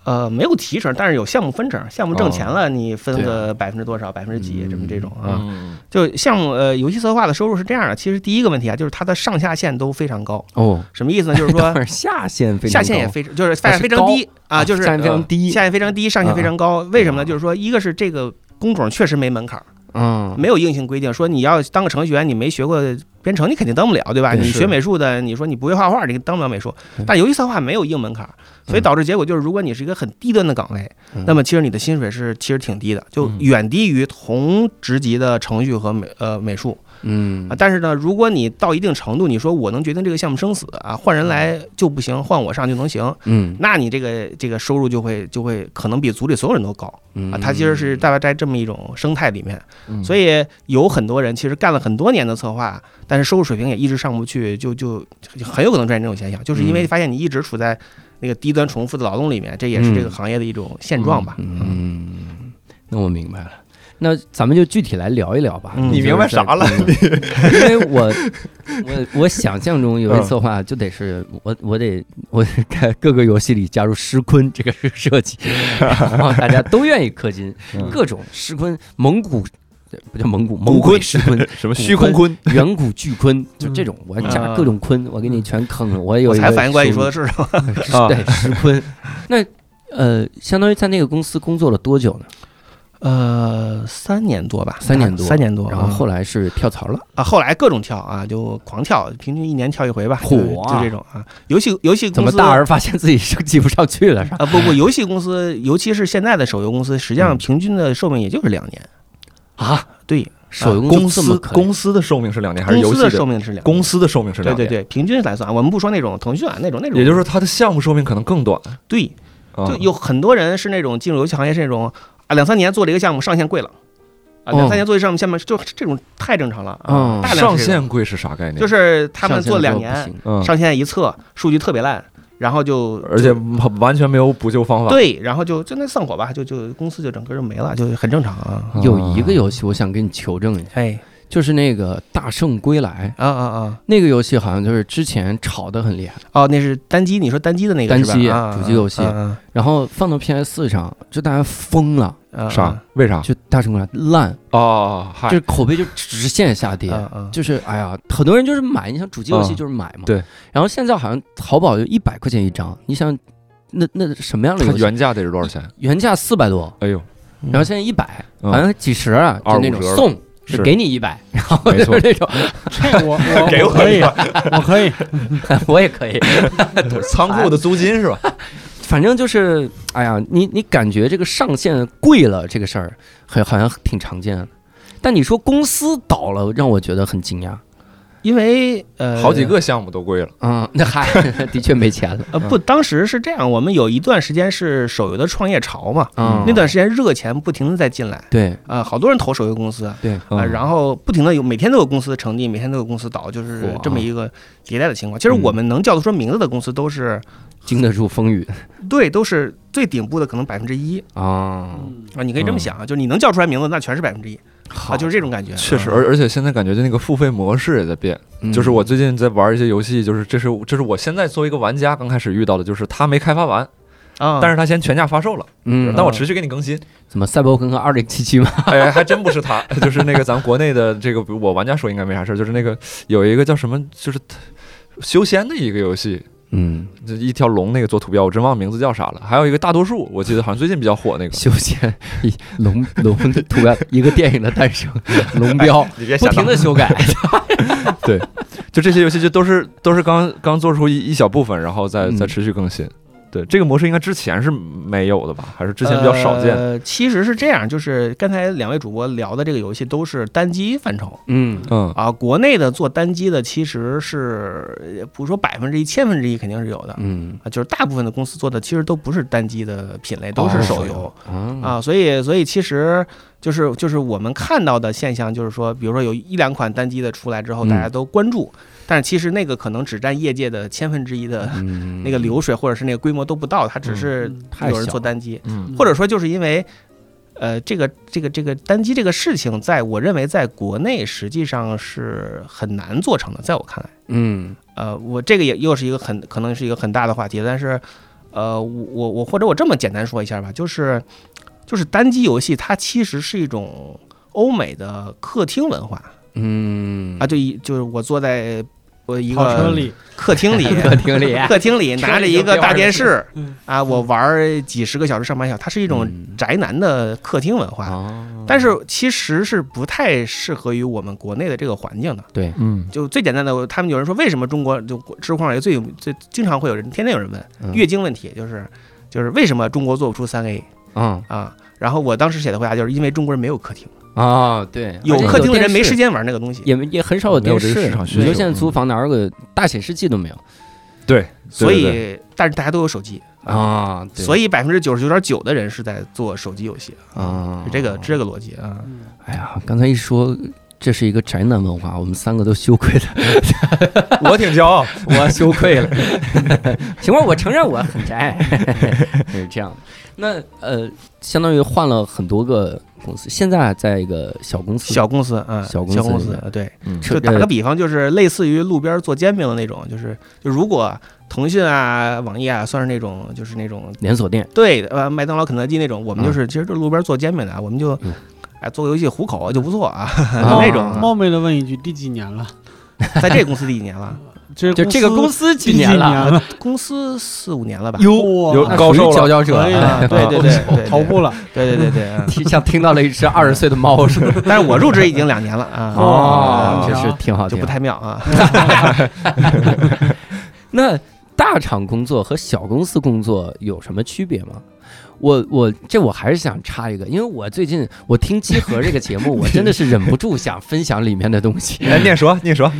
呃，没有提成，但是有项目分成，项目挣钱了，你分对个百分之多少，百分之几，嗯这么这种啊。嗯就项目呃，游戏策划的收入是这样的，其实第一个问题啊，就是它的上下限都非常高，哦，什么意思呢？就是说 下限非常下限也非常，就是非常低啊啊，就是下限非常低下限非常低，上限非常高。为什么呢？就是说，一个是这个工种确实没门槛儿，嗯，没有硬性规定说你要当个程序员，你没学过编程，你肯定当不了，对吧？你学美术的，你说你不会画画，你当不了美术。但游戏策划没有硬门槛，所以导致结果就是，如果你是一个很低端的岗位嗯，那么其实你的薪水是其实挺低的，就嗯远低于同职级的程序和美呃美术嗯。啊。但是呢，如果你到一定程度，你说我能决定这个项目生死啊，换人来就不行，换我上就能行，嗯。那你这个这个收入就会就会可能比组里所有人都高嗯。啊。它其实是大概在这么一种生态里面。嗯。所以有很多人其实干了很多年的策划，但是收入水平也一直上不去，就就就很有可能出现这种现象，就是因为嗯。发现你一直处在那个低端重复的劳动里面，这也是这个嗯。行业的一种现状吧。嗯，那我明白了。那咱们就具体来聊一聊吧。嗯你明白啥了？嗯 因为我我我想象中游戏嗯策划就得是我我得我得在各个游戏里加入尸坤这个设计，然后大家都愿意氪金，嗯各种尸坤、蒙古不叫蒙古，古蒙古坤尸坤、什么虚空坤？远古巨坤，就这种，我要加各种坤，我给你全坑了。我有一个才反应过来你说的是什么？啊对石坤。那呃，相当于在那个公司工作了多久呢？呃，三年多吧，三年多三年多。然后后来来是跳槽了。啊，后来各种跳啊，就狂跳，平均一年跳一回吧，火啊就这种啊。游戏游戏怎公司么大而发现自己升级不上去了是吧？啊不不，游戏公司尤其是现在的手游公司，实际上嗯平均的寿命也就是两年。啊，对，手游公司公司的寿命是两年，还是游戏公司的寿命是两年。公司的寿命是两年？对对对，平均来算，我们不说那种腾讯啊那种那种，也就是说它的项目寿命可能更短。对，啊就有很多人是那种进入游戏行业是那种啊两三年做了一个项目上线贵了，啊两三年做一个项目，下面就这种太正常了嗯啊，大量上是这种线贵是啥概念？就是他们做两年嗯上线一测数据特别烂，然后就而且完全没有补救方法。对，然后就就那散伙吧，就就公司就整个就没了，就很正常啊。有一个游戏我想跟你求证一下，哎，就是那个《大圣归来。啊啊啊！》那个游戏，好像就是之前炒得很厉害，哦，那是单机，你说单机的那个单机是吧？啊主机游戏。啊然后放到 PS 四上，就大家疯了，啥？为啥？就《大圣归来》烂，哦，就是口碑就直线下跌。就是哎呀，很多人就是买，你想主机游戏嗯就是买嘛。对。然后现在好像淘宝就一百块钱一张，你想，那那什么样的游戏？它原价得是多少钱？原价四百多，哎呦，嗯然后现在一百，嗯。好像几十啊，就那种送，是给你一百，然后没错就是那种，这我我 给我我可以，我可以。我也可以。仓库的租金是吧？反正就是，哎呀，你你感觉这个上限贵了这个事儿，很好像挺常见的。但你说公司倒了，让我觉得很惊讶。因为呃好几个项目都贵了。嗯，那还的确没钱了。呃不，当时是这样，我们有一段时间是手游的创业潮嘛，嗯，那段时间热钱不停的在进来对。啊，好多人投手游公司啊，对，嗯。然后不停的有每天都有公司成立，每天都有公司倒，就是这么一个迭代的情况。其实嗯。我们能叫得出名字的公司都是经得住风雨。对，都是最顶部的可能百分之一。啊。啊，你可以这么想啊，就是你能叫出来名字，那全是百分之一。好啊，就是这种感觉。确实，啊而而且现在感觉就那个付费模式也在变。嗯就是我最近在玩一些游戏，就是这是这是我现在作为一个玩家刚开始遇到的，就是它没开发完，啊，但是他先全价发售了，嗯，但我持续给你更新。怎么赛博朋克二零七七吗？哎，还真不是他，就是那个咱国内的这个，我玩家说应该没啥事儿，就是那个有一个叫什么，就是修仙的一个游戏，嗯，就一条龙那个做图标，我真忘名字叫啥了。还有一个大多数，我记得好像最近比较火那个。修仙一龙龙的图标，一个电影的诞生，龙标你别不停的修改。对就这些游戏就都是都是刚刚做出一一小部分，然后再嗯再持续更新。对，这个模式应该之前是没有的吧？还是之前比较少见？呃，其实是这样，就是刚才两位主播聊的这个游戏都是单机范畴嗯嗯啊，国内的做单机的其实是呃不说百分之一、千分之一肯定是有的嗯啊，就是大部分的公司做的其实都不是单机的品类，都是手游。啊啊，所以所以其实就是就是我们看到的现象，就是说，比如说有一两款单机的出来之后，嗯大家都关注，但是其实那个可能只占业界的千分之一的嗯 那个流水，或者是那个规模都不到，它只是有人做单机，嗯。或者说就是因为。呃，这个这个这个单机这个事情，在我认为在国内实际上是很难做成的，在我看来，嗯。呃，我这个也又是一个很可能是一个很大的话题，但是，呃，我我我或者我这么简单说一下吧，就是就是单机游戏它其实是一种欧美的客厅文化。嗯。啊，就一就是我坐在我一个 客厅里，客厅里。客厅里拿着一个大电视。嗯。啊，我玩儿几十个小时、上百小时，它是一种嗯。宅男的客厅文化。哦。但是其实是不太适合于我们国内的这个环境的。对。嗯。就最简单的，他们有人说为什么中国就知乎上也最有最经常会有人天天有人问嗯。月经问题，就是就是为什么中国做不出三 A 嗯。啊？然后我当时写的回答就是因为中国人没有客厅，啊对，有客厅的人没时间玩那个东西。也也很少有电视你说现在租房哪有个大显示器都没有对，所以，但是大家都有手机，啊？所以百分之九十九点九的人是在做手机游戏，啊是这个这个逻辑啊。哎呀，刚才一说这是一个宅男文化，我们三个都羞愧了，我挺骄傲。我羞愧了。行吧，我承认我很宅，是这样的。那呃，相当于换了很多个公司，现在在一个小公司，小公司嗯，小公司小公，司对，嗯就打个比方，就是类似于路边做煎饼的那种，就是就如果腾讯啊、网易啊算是那种就是那种连锁店，对呃麦当劳、肯德基那种，我们就是其实就路边做煎饼的啊，我们就嗯哎做个游戏糊口就不错啊，啊 那种冒昧的问一句，第几年了？在这公司第几年了？这就这个公司司几年了？公司四五年了吧？哟有那属于高寿了，佼佼者可以啊，了。对对对对，头部了，对对对对像听到了一只二十岁的猫似的。但是我入职已经两年了啊，哦，这哦是挺好，就不太妙啊。那大厂工作和小公司工作有什么区别吗？我我这我还是想插一个，因为我最近我听集合这个节目，我真的是忍不住想分享里面的东西。来，念说念说，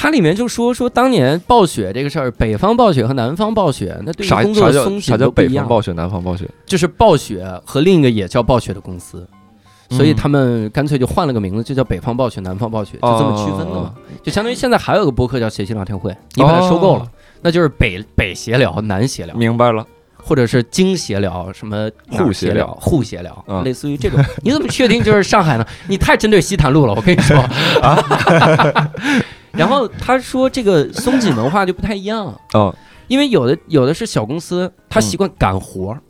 它里面就说说当年暴雪这个事儿，北方暴雪和南方暴雪，那对于工作的松紧啥叫都。北方暴雪，南方暴雪？就是暴雪和另一个也叫暴雪的公司，所以嗯他们干脆就换了个名字，就叫北方暴雪、南方暴雪，就这么区分的嘛。就相当于现在还有个播客叫谐星聊天会，你把它收购了。那就是北北协聊、南协聊，明白了，或者是京协聊，什么沪协聊聊、沪协聊，嗯类似于这种。你怎么确定就是上海呢？你太针对西坛路了，我跟你说。然后他说这个松紧文化就不太一样，哦，因为有的有的是小公司，他习惯赶活儿。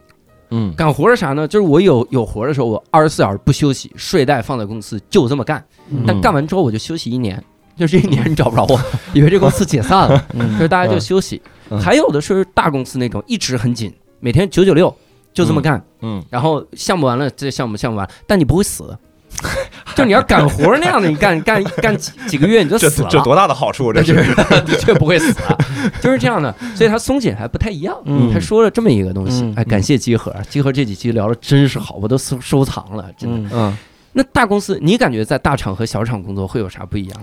嗯干活儿是啥呢？就是我有有活儿的时候，我二十四小时不休息，睡袋放在公司就这么干。但嗯干完之后我就休息一年，就这一年你找不着我，以为这公司解散了，就是大家就休息。嗯还有的是大公司那种一直很紧，每天九九六就这么干，嗯，然后项目完了这项目项目完，但你不会死。就你要干活那样的，你干干干几几个月你就死了，这多大的好处？这是是的确不会死啊，就是这样的，所以它松紧还不太一样。嗯他说了这么一个东西嗯，哎，感谢集合，集合这几期聊的真是好，我都收收藏了，真的。嗯，嗯那大公司，你感觉在大厂和小厂工作会有啥不一样？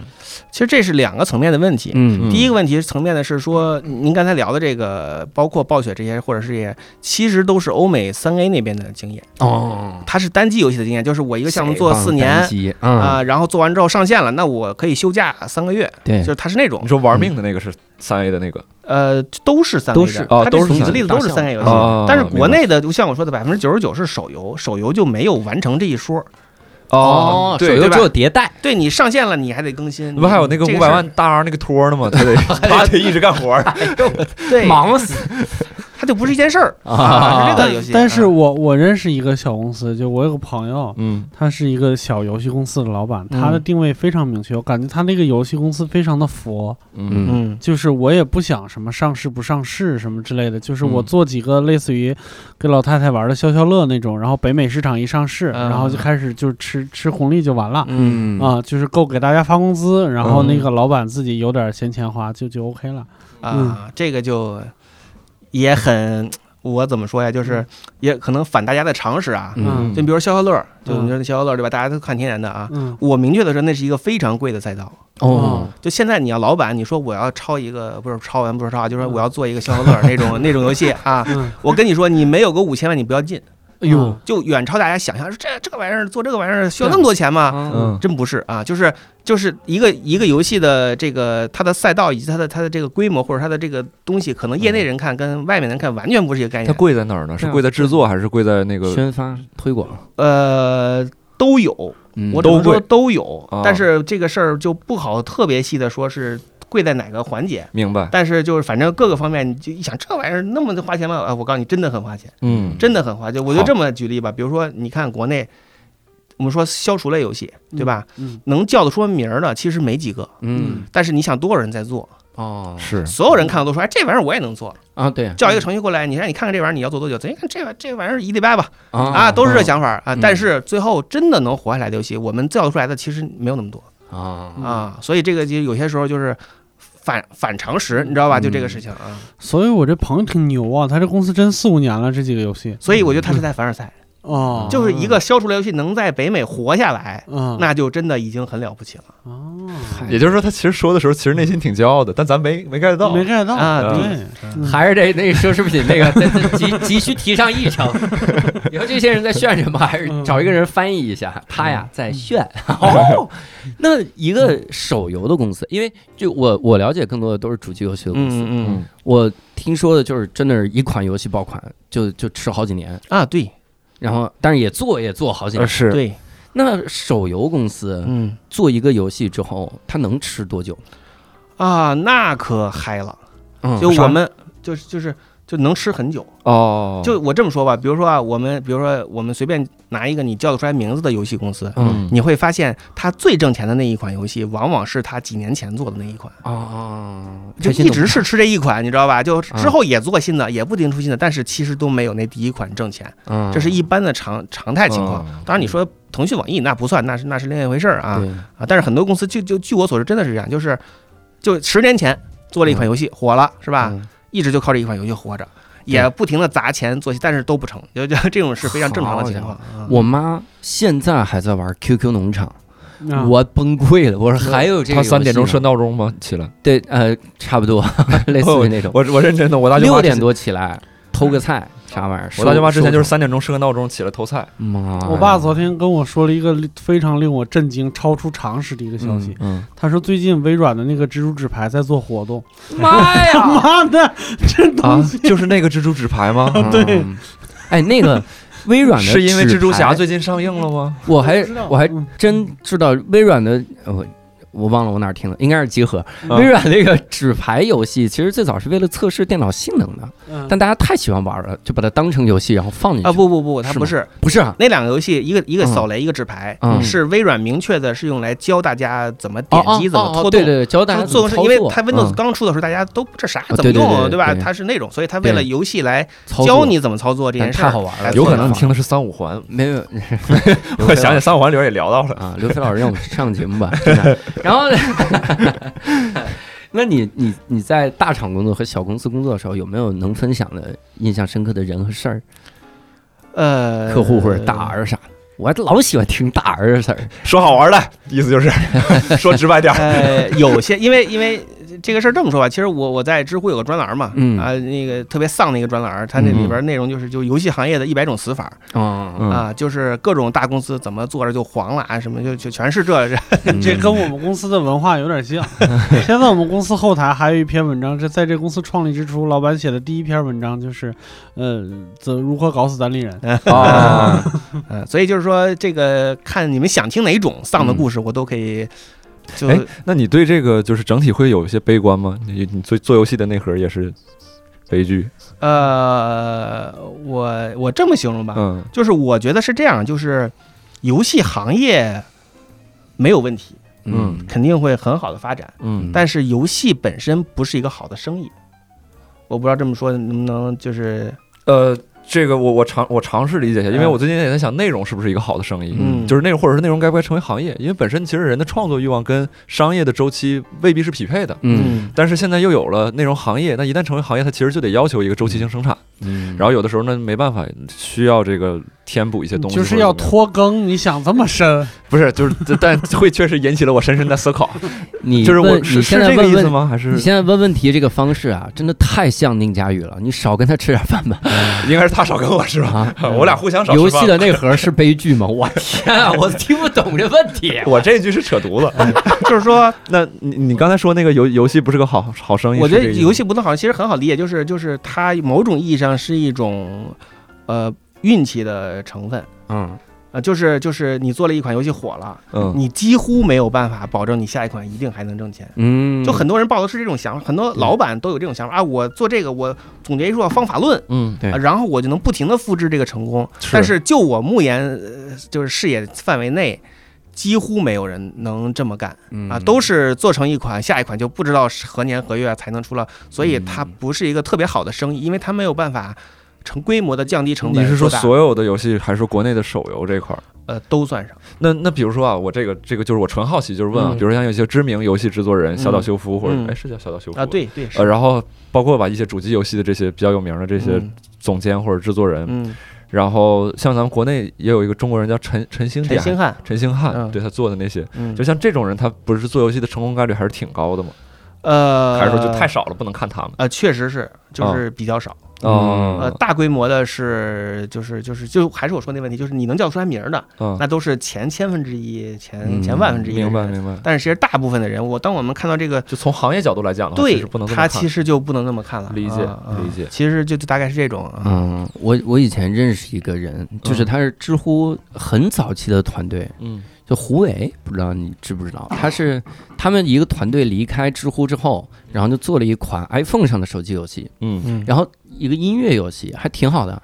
其实这是两个层面的问题。嗯。第一个问题层面的是说，您刚才聊的这个，包括暴雪这些，或者是这些，其实都是欧美三 A 那边的经验。哦，它是单机游戏的经验，就是我一个项目做四年啊，啊，然后做完之后上线了，那我可以休假三个月，对。就是它是那种。你，说玩命的那个是三 A 的那个，呃，都是三 A 都是的，哦它举的例子都是三 A 游戏。哦，但是国内的，就像我说的，百分之九十九是手游，手游就没有完成这一说。哦，手对对吧游只有迭代，对你上线了，你还得更新。那不还有那个五百万大 R 那个托呢吗？他得 他得一直干活儿。对，忙死它就不是一件事儿。啊是这个游戏。但是啊我我认识一个小公司，就我有个朋友，嗯。他是一个小游戏公司的老板，嗯他的定位非常明确，我感觉他那个游戏公司非常的佛，嗯。嗯就是我也不想什么上市不上市什么之类的，就是我嗯。做几个类似于给老太太玩的消消乐那种，然后北美市场一上市，嗯。然后就开始就吃吃红利就完了。嗯。啊，就是够给大家发工资，然后那嗯个老板自己有点闲钱花，就就 OK 了。啊，这个就也很，我怎么说呀？就是也可能反大家的常识啊。嗯就比如说消消乐，就嗯你说那消消乐对吧？大家都看天然的啊。嗯我明确的说，那是一个非常贵的赛道。哦，就现在你要老板，你说我要抄一个，不是抄完不是抄啊，就是说我要做一个消消乐那种那种游戏啊。嗯，我跟你说，你没有个五千万，你不要进，哎呦，就远超大家想象。说这这个玩意儿做这个玩意儿需要那么多钱吗？嗯真不是啊，就是就是一个一个游戏的这个它的赛道以及它的它的这个规模或者它的这个东西，可能业内人看跟外面人看完全不是一个概念它。贵在哪儿呢？是贵在制作还是贵在那个？宣发推广，呃，都有，嗯我只能说都有啊，但是这个事儿就不好特别细的说是贵在哪个环节。明白。但是就是反正各个方面，你就一想这玩意儿那么花钱吗？啊，我告诉你，真的很花钱，嗯真的很花钱。我就这么举例吧，比如说你看国内，我们说消除类游戏，对吧？嗯能叫得出名儿的其实没几个，嗯但是你想多少人在做？哦是所有人看到都说，哎，这玩意儿我也能做。啊对叫一个程序过来，你让你看看这玩意儿你要做多久？咱一看这玩这玩意儿一礼拜吧，啊，啊都是这想法啊。嗯但是最后真的能活下来的游戏，我们叫出来的其实没有那么多啊啊。所以这个就有些时候就是反反常识，你知道吧？就这个事情啊。所以我这朋友挺牛啊，他这公司真四五年了，这几个游戏所以我觉得他是在凡尔赛，哦，就是一个消除类游戏能在北美活下来，嗯。那就真的已经很了不起了。哦，也就是说，他其实说的时候，其实内心挺骄傲的，但咱没没 get 到。没 get 到。啊对还是这那奢侈品那个急急需提上议程。以后这些人在炫什么？还是找一个人翻译一下，他呀在炫。哦，那一个手游的公司，因为就我我了解更多的都是主机游戏的公司，嗯嗯。我听说的就是真的是一款游戏爆款就就吃好几年，啊，对然后但是也做也做好几年。对，那手游公司嗯做一个游戏之后，它能吃多久？啊，那可嗨了。嗯就我们就是就是就能吃很久。哦，就我这么说吧，比如说啊，我们比如说我们随便拿一个你叫得出来名字的游戏公司，嗯。你会发现它最挣钱的那一款游戏，往往是它几年前做的那一款，哦，就一直是吃这一款，你知道吧？就嗯。之后也做新的，也不停出新的，但是其实都没有那第一款挣钱，嗯。这是一般的常常态情况。嗯。当然你说腾讯、网易那不算，那是那是另一回事儿啊。啊！但是很多公司就就据我所知，真的是这样，就是就十年前做了一款游戏火了，是吧？嗯一直就靠这一款游戏活着，也不停的砸钱做戏，但是都不成，就就这种是非常正常的情况。啊我妈现在还在玩 QQ 农场，啊我崩溃了。我说还有这个他三点钟设设闹钟吗？起来，对，呃，差不多，类似于那种。我我认真的，我大舅六点多起来偷个菜，啥玩意儿？我大舅妈之前就是三点钟设个闹钟起来偷菜，妈，我爸昨天跟我说了一个非常令我震惊、超出常识的一个消息。嗯，他说最近微软的那个蜘蛛纸牌在做活动。妈呀，妈的，这啊东西，就是那个蜘蛛纸牌吗？对嗯，哎，那个 微软的是因为蜘蛛侠最近上映了吗？我还我还嗯真知道微软的，我忘了我哪儿听的，应该是集合。嗯。微软那个纸牌游戏其实最早是为了测试电脑性能的，嗯。但大家太喜欢玩了，就把它当成游戏然后放进去。啊，不不不，它不是不是啊，那两个游戏，一个一个嗯。扫雷，一个纸牌，嗯。是微软明确的是用来教大家怎么哦点击、怎么拖动。对对对，教大家作用是因为它 Windows 嗯。刚出的时候，大家都这啥哦怎么用，对吧？它是那种，所以它为了游戏来教你怎么操作这件事，太好玩了有可能。你听的是三五环，没有，我想起三五环里边也聊到了。啊，刘飞老师让我们上节目吧。然后呢，那你你你在大厂工作和小公司工作的时候，有没有能分享的印象深刻的人和事儿？呃，客户或者大儿啥的？我老喜欢听大儿的事儿。说好玩的意思就是 说直白点儿。呃，有些因为因为这个事儿这么说吧，其实我我在知乎有个专栏嘛，嗯啊，那个特别丧的一个专栏，它那里边内容就是就游戏行业的一百种死法啊，就是各种大公司怎么做着就黄了啊，什么就就全是这这，嗯这跟我们公司的文化有点像。现在我们公司后台还有一篇文章，这在这公司创立之初，老板写的第一篇文章就是，呃，怎如何搞死单立人。啊，嗯，所以就是说这个看你们想听哪种丧的故事，我都可以。就哎那你对这个就是整体会有一些悲观吗？你你做做游戏的内核也是悲剧，呃，我我这么形容吧，嗯。就是我觉得是这样，就是游戏行业没有问题，嗯。肯定会很好的发展，嗯。但是游戏本身不是一个好的生意。我不知道这么说能不能就是呃，这个我我尝我尝试理解一下，因为嗯。我最近也在想内容是不是一个好的生意，嗯。就是内容或者是内容该不该成为行业，因为本身其实人的创作欲望跟商业的周期未必是匹配的。嗯。但是现在又有了内容行业，那一旦成为行业，它其实就得要求一个周期性生产，嗯，然后有的时候呢没办法，需要这个填补一些东西，就是要拖更，你想这么深？不是就是 但会确实引起了我深深的思考，你 就是我你是是这个现在问问意思吗？还是你现在问问题这个方式啊，真的太像宁佳宇了，你少跟他吃点饭吧。应该是他少跟我是吧？啊，我俩互相少游戏的内核是悲剧吗？我天啊，我听不懂这问题。我这句是扯犊子。就是说，那你你刚才说那个游游戏不是个好好生意？我觉得游戏不能好，其实很好理解，就是就是它某种意义上是一种呃运气的成分。嗯。呃，就是就是你做了一款游戏火了，嗯。你几乎没有办法保证你下一款一定还能挣钱。嗯，就很多人抱的是这种想法，很多老板都有这种想法啊，我做这个我总结一说方法论，嗯对。啊，然后我就能不停的复制这个成功。但是就我目前呃就是视野范围内，几乎没有人能这么干嗯。啊，都是做成一款，下一款就不知道是何年何月才能出了，所以它不是一个特别好的生意，因为它没有办法成规模的降低成本。你是说所有的游戏，还是说国内的手游这块儿？呃都算上？那那比如说啊，我这个这个就是我纯好奇，就是问啊，嗯比如说像有些知名游戏制作人，小岛秀夫或者嗯哎是叫小岛秀夫啊，，对对呃，然后包括把一些主机游戏的这些比较有名的这些嗯总监或者制作人，嗯，然后像咱们国内也有一个中国人叫陈陈星点，陈星汉，陈星汉，嗯对他做的那些，嗯就，像这种人，他不是做游戏的成功概率还是挺高的吗？呃，还是说就太少了，不能看他们？呃，确实是，就是比较少。哦呃，大规模的是，就是就是就还是我说那问题，就是你能叫出来名儿的，嗯，那都是前千分之一、前嗯前万分之一。明白明白。但是其实大部分的人，我当我们看到这个，就从行业角度来讲的话，对不能他其实就不能那么看了。理解理解。其实就就大概是这种啊。嗯，我我以前认识一个人，就是他是知乎很早期的团队，嗯就胡伟，不知道你知不知道？他是他们一个团队离开知乎之后，然后就做了一款 iPhone 上的手机游戏，嗯嗯，然后一个音乐游戏还挺好的，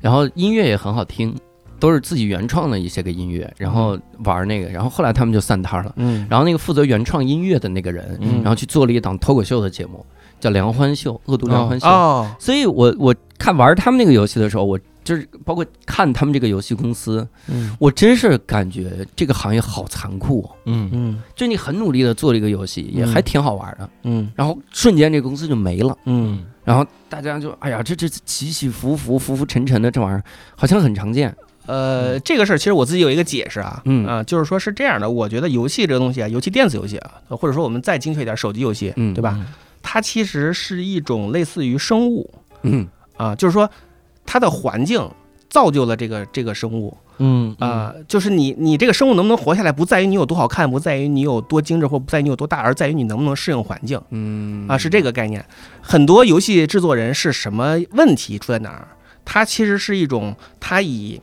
然后音乐也很好听，都是自己原创的一些个音乐，然后玩那个，然后后来他们就散摊了。嗯然后那个负责原创音乐的那个人，嗯然后去做了一档脱口秀的节目，叫《梁欢秀》，恶毒梁欢秀。哦，所以我我看玩他们那个游戏的时候，我就是包括看他们这个游戏公司，嗯。我真是感觉这个行业好残酷、哦。嗯。嗯。就你很努力的做了一个游戏，也嗯。还挺好玩的，嗯。然后瞬间这个公司就没了，嗯。然后大家就哎呀，这这起起伏伏、浮浮沉沉的这玩意儿好像很常见。呃，这个事儿其实我自己有一个解释啊，嗯。啊，就是说是这样的，我觉得游戏这个东西啊，尤其电子游戏啊，或者说我们再精确一点，手机游戏，嗯。对吧？它其实是一种类似于生物嗯。啊，就是说它的环境造就了这个这个生物嗯啊、就是你你这个生物能不能活下来，不在于你有多好看，不在于你有多精致，或不在于你有多大，而在于你能不能适应环境嗯啊，是这个概念。很多游戏制作人是什么问题出在哪儿？它其实是一种他以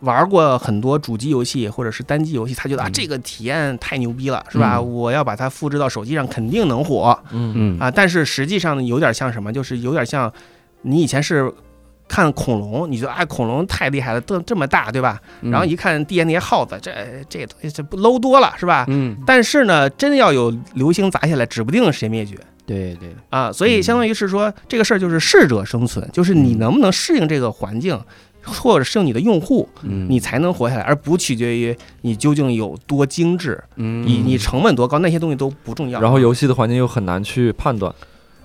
玩过很多主机游戏或者是单机游戏，他觉得啊嗯这个体验太牛逼了，是吧？嗯我要把它复制到手机上，肯定能火。嗯嗯啊，但是实际上呢，有点像什么，就是有点像你以前是看恐龙，你觉得哎恐龙太厉害了，这这么大，对吧？然后一看地下那些耗子，这这东西这不 low 多了，是吧？嗯但是呢，真要有流星砸下来，指不定谁灭绝对对啊。所以相当于是说，这个事儿就是适者生存，就是你能不能适应这个环境，或者适应你的用户，嗯你才能活下来，而不取决于你究竟有多精致，嗯你你成本多高，那些东西都不重要。然后游戏的环境又很难去判断，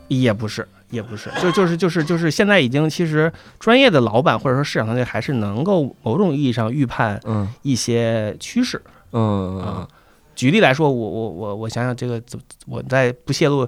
也不是，也不是，就就是就是就是现在已经其实专业的老板或者说市场团队还是能够某种意义上预判嗯一些趋势嗯啊。举例来说，我我我我想想这个怎我在不泄露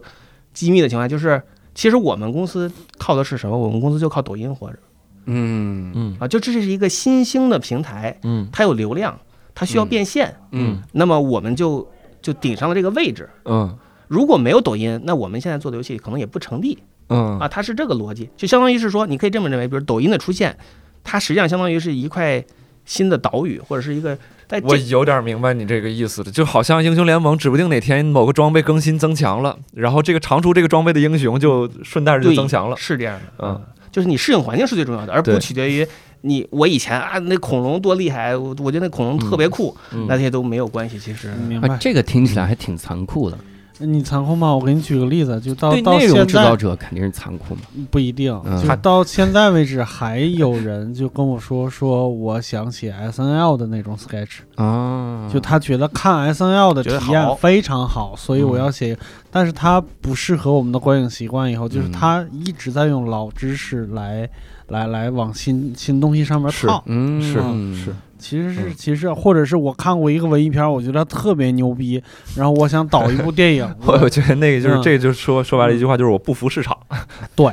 机密的情况下，就是其实我们公司靠的是什么？我们公司就靠抖音活着嗯嗯啊，就这是一个新兴的平台，嗯它有流量，它需要嗯变现，嗯那么我们就就顶上了这个位置。嗯如果没有抖音，那我们现在做的游戏可能也不成立。嗯啊，它是这个逻辑，就相当于是说，你可以这么认为，比如抖音的出现，它实际上相当于是一块新的岛屿，或者是一个在我有点明白你这个意思了，就好像英雄联盟指不定哪天某个装备更新增强了，然后这个长出这个装备的英雄就顺带着就增强了。是这样的，嗯，就是你适应环境是最重要的，而不取决于你我以前啊那恐龙多厉害，我我觉得那恐龙特别酷，嗯那些都没有关系，其实。明白？啊这个听起来还挺残酷的，你残酷吗？我给你举个例子，就到对到现内容制造在者肯定是残酷嘛。不一定，嗯。就到现在为止，还有人就跟我说 说我想写 S N L 的那种 sketch，啊，就他觉得看 S N L 的觉得体验好。非常好，所以我要写，但是他不适合我们的观影习惯，以后就是嗯。他一直在用老知识来来来往新新东西上面是。套。嗯是是，其实是嗯。其实或者是我看过一个文艺片，我觉得特别牛逼，然后我想导一部电影，我 我觉得那个就是嗯。这个，就是说说白了一句话，就是我不服市场，对。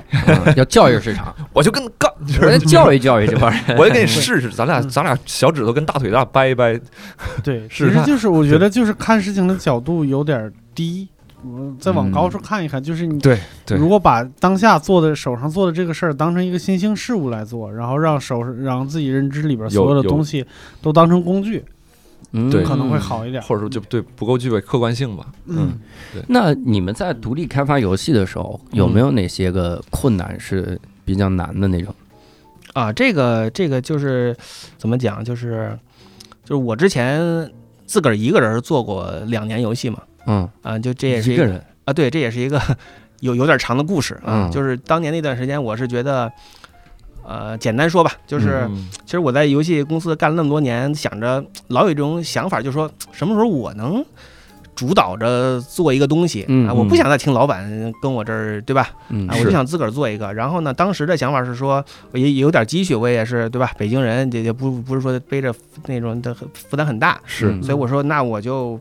要教育市场，我就跟你干，就教育教育这帮人。我就给你试试，咱俩咱俩小指头跟大腿咱俩掰一掰，对，其实就是我觉得就是看事情的角度有点低，嗯，再往高处看一看，就是你对对如果把当下做的手上做的这个事儿当成一个新兴事物来做，然后让手让自己认知里边所有的东西都当成工具，嗯可能会。好一点。或者说就对不够具备客观性吧。嗯，那你们在独立开发游戏的时候，有没有哪些个困难是比较难的那种？啊，这个这个就是怎么讲，就是就是我之前自个儿一个人做过两年游戏嘛，嗯，啊，就这也是一个人。啊，对，这也是一个 有有点长的故事啊。嗯就是当年那段时间，我是觉得，呃，简单说吧，就是、嗯其实我在游戏公司干了那么多年，想着老有一种想法，就是说什么时候我能主导着做一个东西、嗯啊，我嗯不想再听老板跟我这儿，对吧？嗯啊，我就想自个儿做一个。然后呢，当时的想法是说，我也也有点积蓄，我也是对吧？北京人也也不不是说背着那种的负担很大，是嗯所以我说那我就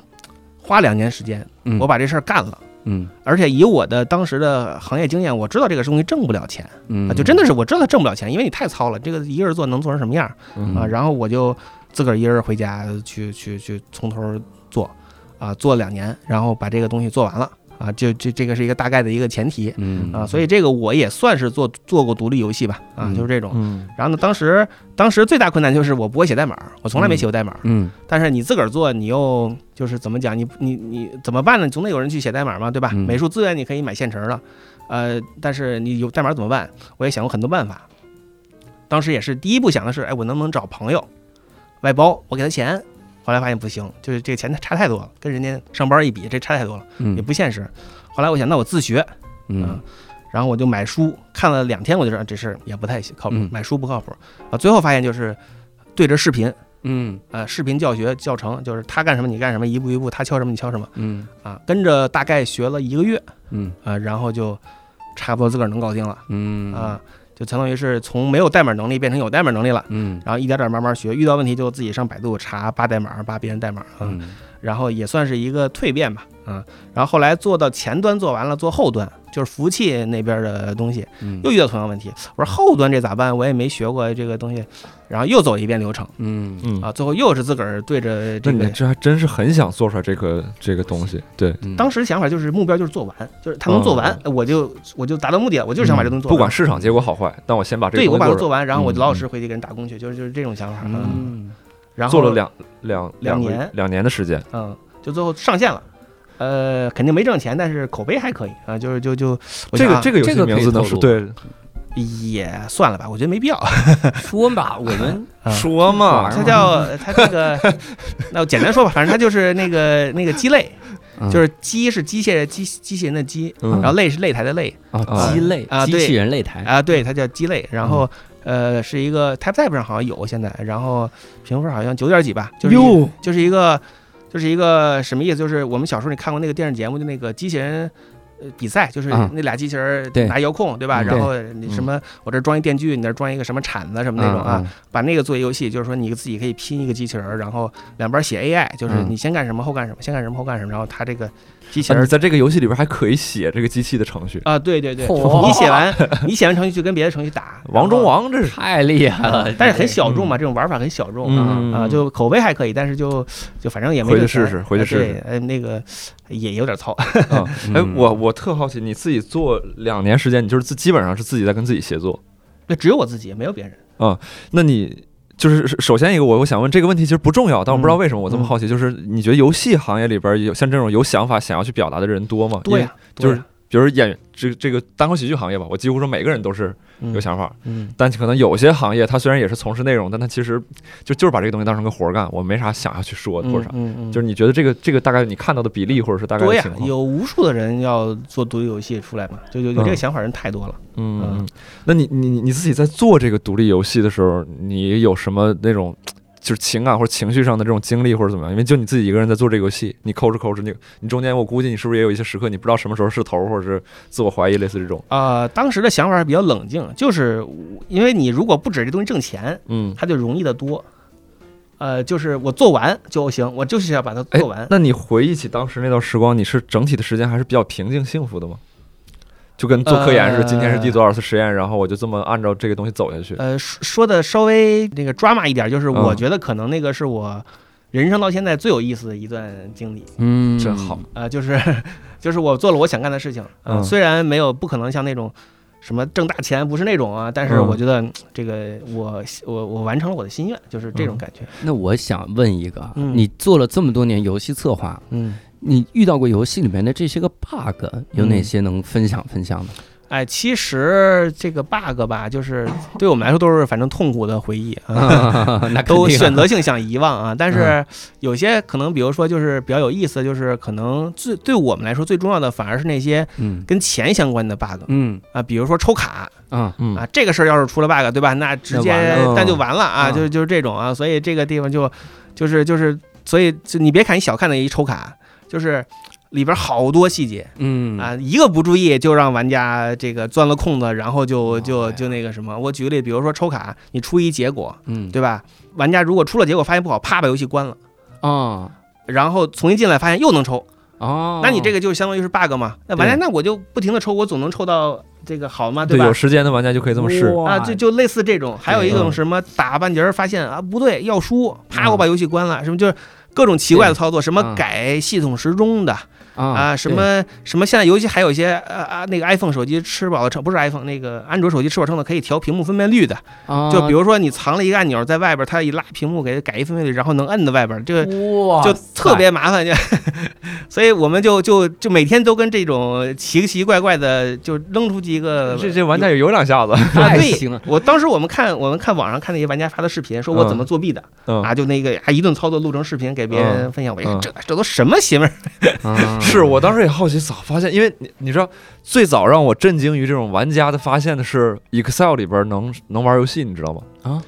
花两年时间，嗯我把这事儿干了。嗯而且以我的当时的行业经验，我知道这个东西挣不了钱嗯啊，就真的是我知道它挣不了钱，因为你太糙了，这个一个人做能做成什么样嗯啊？然后我就自个儿一人回家去去去从头做，啊，做两年，然后把这个东西做完了啊，就这这个是一个大概的一个前提嗯啊，所以这个我也算是做做过独立游戏吧啊，嗯就是这种。嗯然后呢，当时当时最大困难就是我不会写代码，我从来没写过代码。嗯但是你自个儿做，你又就是怎么讲？你你你怎么办呢？总得有人去写代码嘛，对吧？嗯美术资源你可以买现成的，呃，但是你有代码怎么办？我也想过很多办法。当时也是第一步想的是，哎，我能不能找朋友外包，我给他钱？后来发现不行，就是这个钱差太多了，跟人家上班一比，这差太多了，也嗯不现实。后来我想，那我自学，嗯然后我就买书看了两天，我就知道这事儿也不太靠谱嗯，买书不靠谱啊。最后发现就是对着视频，嗯呃，视频教学教程，就是他干什么你干什么，一步一步，他敲什么你敲什么嗯啊，跟着大概学了一个月嗯啊，然后就差不多自个儿能搞定了嗯啊，就相当于是从没有代码能力变成有代码能力了，嗯。然后一点点慢慢学，遇到问题就自己上百度查扒代码，扒别人代码啊，嗯。然后也算是一个蜕变吧，啊，然后后来做到前端做完了，做后端就是服务器那边的东西，嗯又遇到同样问题，我说后端这咋办？我也没学过这个东西，然后又走一遍流程嗯嗯啊，最后又是自个儿对着这个。你这还真是很想做出来这个这个东西，对，嗯当时想法就是目标就是做完，就是他能做完，我就我就达到目的了，我就是想把这东西做完。嗯不管市场结果好坏，但我先把这个对我东西做出来把它做完，然后我就嗯老老实实回去给人打工去，就是就是这种想法。嗯，嗯然后做了两两两年两年的时间，嗯，就最后上线了。呃，肯定没挣钱，但是口碑还可以啊，就是就就这个这个游戏这个名字能说对。也算了吧，我觉得没必要。说吧，我们啊说嘛。它叫它这个，那我简单说吧，反正它就是那个那个鸡肋，嗯。就是鸡是机械机机器人的鸡，嗯。然后擂是擂台的擂啊啊鸡肋啊对。机器人擂台。啊，对，它叫鸡肋。然后呃是一个 TypeType 上好像有现在，然后评分好像九点几吧，就是就是一个就是一个什么意思？就是我们小时候你看过那个电视节目，就那个机器人。呃，比赛就是啊那俩机器人对拿遥控，对吧？嗯然后你什么，我这装一电锯，你那装一个什么铲子什么那种啊，嗯把那个做一游戏，就是说你自己可以拼一个机器人儿，然后两边写 AI，就是嗯你先干什么后干什么，先干什么后干什么，然后它这个机器人啊你在这个游戏里边还可以写这个机器的程序，啊，对对对，你写完你写完程序就跟别的程序打，王中，王这是太厉害了，但是很小众嘛，这种玩法很小众啊啊，就口碑还可以，但是就就反正也没回去试试回去试试呃，那个也有点糙，啊，哎嗯，我我特好奇，你自己做两年时间，你就是自基本上是自己在跟自己协作，那只有我自己，没有别人。那你就是首先一个我我想问这个问题其实不重要，但我不知道为什么我这么好奇，就是你觉得游戏行业里边有像这种有想法想要去表达的人多吗？多呀，就是比如演这这个单口喜剧行业吧，我几乎说每个人都是有想法，嗯，但可能有些行业他虽然也是从事内容，但他其实就就是把这个东西当成个活儿干，我没啥想要去说的或者啥。嗯嗯，就是你觉得这个这个大概你看到的比例，或者是大概多呀？有无数的人要做独立游戏出来嘛，就有有这个嗯想法人太多了。嗯，那你你你你自己在做这个独立游戏的时候，你有什么那种就是情感或者情绪上的这种经历或者怎么样？因为就你自己一个人在做这个游戏，你抠着抠着，你你中间我估计你是不是也有一些时刻，你不知道什么时候是头，或者是自我怀疑，类似这种。呃，当时的想法比较冷静，就是因为你如果不指这东西挣钱，嗯，它就容易的多。呃，就是我做完就行，我就是要把它哎做完。那你回忆起当时那段时光，你是整体的时间还是比较平静幸福的吗？就跟做科研似的，呃今天是第多少次实验，然后我就这么按照这个东西走下去。呃，说说的稍微那个 drama 一点，就是我嗯觉得可能那个是我人生到现在最有意思的一段经历。嗯。真好，呃，就是 就是我做了我想干的事情，呃嗯。虽然没有不可能像那种什么挣大钱，不是那种啊，但是嗯。我觉得嗯这个我我我完成了我的心愿，就是这种嗯。感觉。那我想问一个，嗯。你做了这么多年游戏策划，嗯，你遇到过游戏里面的这些个 bug 有哪些能分享分享的？哎，其实这个 bug 吧，就是 对我们来说都是反正痛苦的回忆啊。那肯定啊都选择性想遗忘啊，但是嗯。有些可能，比如说就是比较有意思的，就是可能最对我们来说最重要的，反而是那些嗯。跟钱相关的 bug 嗯。啊，比如说抽卡啊嗯。啊，这个事儿要是出了 bug，对吧？那直接那就完了啊，嗯就就是这种啊，所以这个地方就就是就是，所以就你别看你小看那一抽卡，就是里边好多细节嗯啊，一个不注意就让玩家这个钻了空子，然后就哎就就那个什么。我举个例，比如说抽卡，你出一结果，嗯对吧？玩家如果出了结果发现不好，啪把游戏关了。啊然后重新进来发现又能抽，哦，那你这个就相当于是 bug 嘛？那玩家那我就不停的抽，我总能抽到这个好嘛，对，吧有？时间的玩家就可以这么试。啊，就就类似这种，还有一嗯种什么打半截儿发现啊不对要输，啪嗯我把游戏关了，什么就是各种奇怪的操作，什么嗯改系统时钟的啊啊，什么什么现在尤其还有一些啊啊那个 iPhone 手机吃饱了撑，不是 iPhone 那个安卓手机吃饱撑的可以调屏幕分辨率的，啊。就比如说你藏了一个按钮在外边，它一拉屏幕给改一分辨率，然后能摁在外边，这个哇就特别麻烦，就，所以我们就就就每天都跟这种奇奇怪怪的，就扔出去一个这这玩家也有两下子，啊，对太行了，我当时我们看我们看网上看那些玩家发的视频，说我怎么作弊的、嗯，啊，就那个还一顿操作录成视频给别人嗯分享，我一看嗯这这都什么邪门 是我当时也好奇，早发现？因为你你知道，最早让我震惊于这种玩家的发现的是 Excel 里边能能玩游戏，你知道吗？啊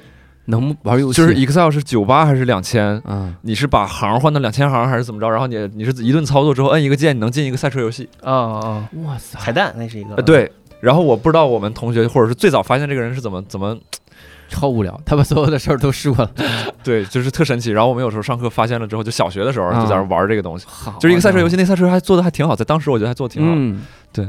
能玩游戏，就是 Excel 是九八还是两千？啊你是把行换到两千行还是怎么着？然后你你是一顿操作之后摁一个键，你能进一个赛车游戏。啊啊，哇塞彩蛋那是一个呃，，对。然后我不知道我们同学或者是最早发现这个人是怎么怎么超无聊，他把所有的事儿都试过了。对，就是特神奇。然后我们有时候上课发现了之后，就小学的时候就在那玩这个东西，好，就是一个赛车游戏，那赛车还做的还挺好，在当时我觉得还做的挺好。嗯，对。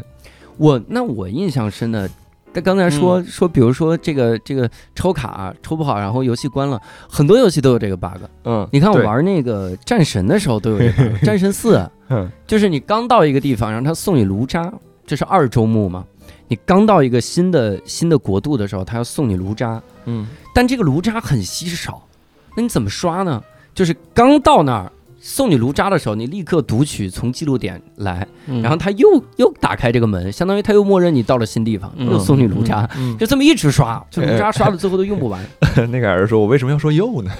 我那我印象深的，他刚才说、说，比如说这个这个抽卡抽不好，然后游戏关了，很多游戏都有这个 bug。嗯，你看我玩那个战神的时候都有这个 战神四，嗯就是你刚到一个地方，然后他送你炉渣，这是二周目嘛？你刚到一个新的新的国度的时候，他要送你炉渣，嗯。但这个炉渣很稀少，那你怎么刷呢？就是刚到那儿送你炉渣的时候，你立刻读取从记录点来，嗯。然后他又又打开这个门，相当于他又默认你到了新地方，嗯。又送你炉渣，嗯，就这么一直刷，就炉渣刷到最后都用不完，那个人说：“我为什么要说又呢？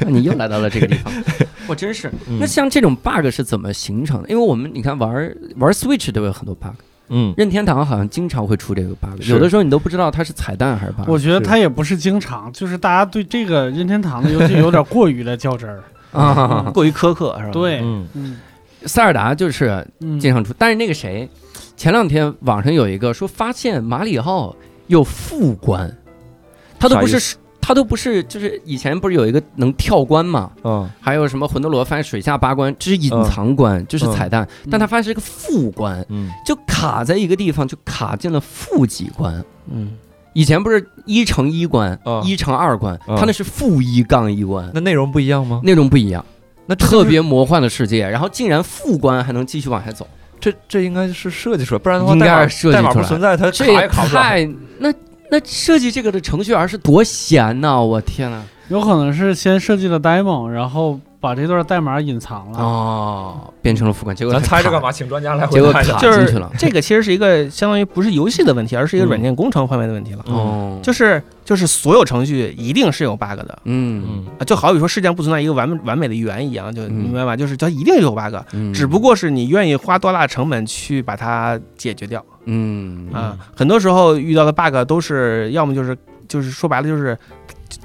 那 你又来到了这个地方，我真是。嗯那像这种 bug 是怎么形成的？因为我们你看玩玩 Switch 都有很多 bug，？” 嗯，任天堂好像经常会出这个 bug，有的时候你都不知道它是彩蛋还是 bug。我觉得它也不是经常，就是大家对这个任天堂的游戏有点过于的较真儿。啊，过于苛刻是吧？对，嗯。嗯。塞尔达就是嗯，经常出，但是那个谁，前两天网上有一个说发现马里奥有副官，他都不是他都不是，就是以前不是有一个能跳关嘛，嗯。还有什么魂斗罗发现水下八关，这是隐藏关，这是彩蛋，但他发现是个副关，嗯。就卡在一个地方，就卡进了负几关。嗯，以前不是一乘一关，嗯。一乘二关，嗯。他那是负一杠一关，那内容不一样吗？内容不一样，那特别魔幻的世界，然后竟然副关还能继续往下走。这这应该是设计出来，不然的话代码设计代码不存在，它卡这也也卡不。太那那设计这个的程序员是多闲呐！我天呐！有可能是先设计了 demo，然后把这段代码隐藏了。哦，变成了付款，结果咱猜这干？嘛？请专家来回结果答一下卡就是进去了。这个其实是一个相当于不是游戏的问题，而是一个嗯软件工程方面的问题了。哦，就是就是所有程序一定是有 bug 的嗯嗯啊，就好比说世界上不存在一个完美完美的圆一样，就明白吧？就是它一定有 bug，嗯，只不过是你愿意花多大成本去把它解决掉嗯啊。很多时候遇到的 bug 都是要么就是就是说白了就是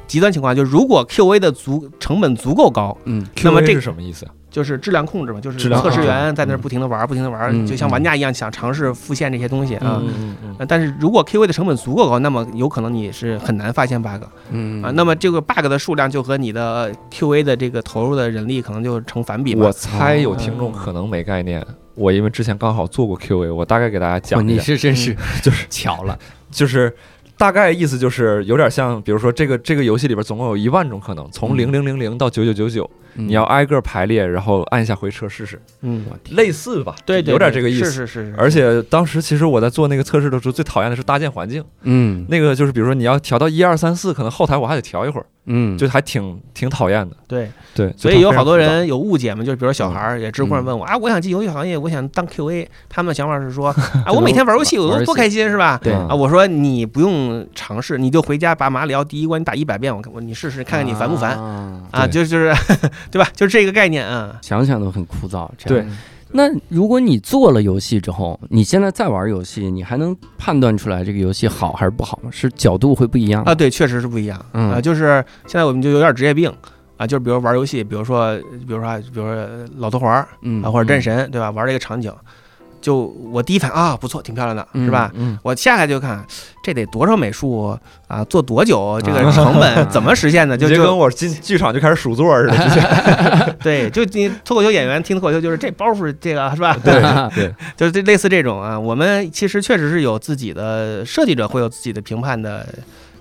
极端情况，就是如果 QA 的足成本足够高，嗯那么 QA 这是什么意思啊？就是质量控制嘛，就是测试员在那儿不停的玩，不停的玩，嗯就像玩家一样想尝试复现这些东西啊。嗯嗯嗯呃但是如果 QA 的成本足够高，那么有可能你是很难发现 bug 嗯啊。那么这个 bug 的数量就和你的 QA 的这个投入的人力可能就成反比嘛我。猜有听众可能没概念，我因为之前刚好做过 QA，我大概给大家讲你讲一下，是真是就是巧了。就是大概意思就是有点像，比如说这个这个游戏里边总共有一万种可能，从嗯。零零零零到九九九九，你你要挨个排列，然后按一下回车试试，嗯，类似吧？对，对有点对这个意思。是是是是。而且当时其实我在做那个测试的时候，最讨厌的是搭建环境。嗯。那个就是比如说你要调到一二三四，可能后台我还得调一会儿，嗯。就还挺挺讨厌的。对，对，所以有好多人有误解嘛，就是比如小孩儿也知乎上问我啊，我想进游戏行业，我想当 QA，他们的想法是说 啊，我每天玩游戏我玩游戏。都多开心是吧？对。嗯啊，我说你不用尝试，你就回家把马里奥第一关你打一百遍，我看我你试试看看你烦不烦。啊啊？对就就是 对吧？就是这个概念啊。想想都很枯燥。这样对，那如果你做了游戏之后，你现在再玩游戏，你还能判断出来这个游戏好还是不好吗？是角度会不一样啊，对，确实是不一样嗯啊。就是现在我们就有点职业病啊，就是比如玩游戏，比如说，比如说啊，比如说老头环儿嗯啊，或者战神，对吧？玩这个场景，就我第一反应啊，不错，挺漂亮的，嗯是吧？嗯，我下来就看这得多少美术啊，做多久，这个啊成本 怎么实现的？就就跟我进剧场就开始数座似的，对，就你脱口秀演员听脱口秀就是这包袱这个是吧？对对，就是这类似这种啊，我们其实确实是有自己的设计者会有自己的评判的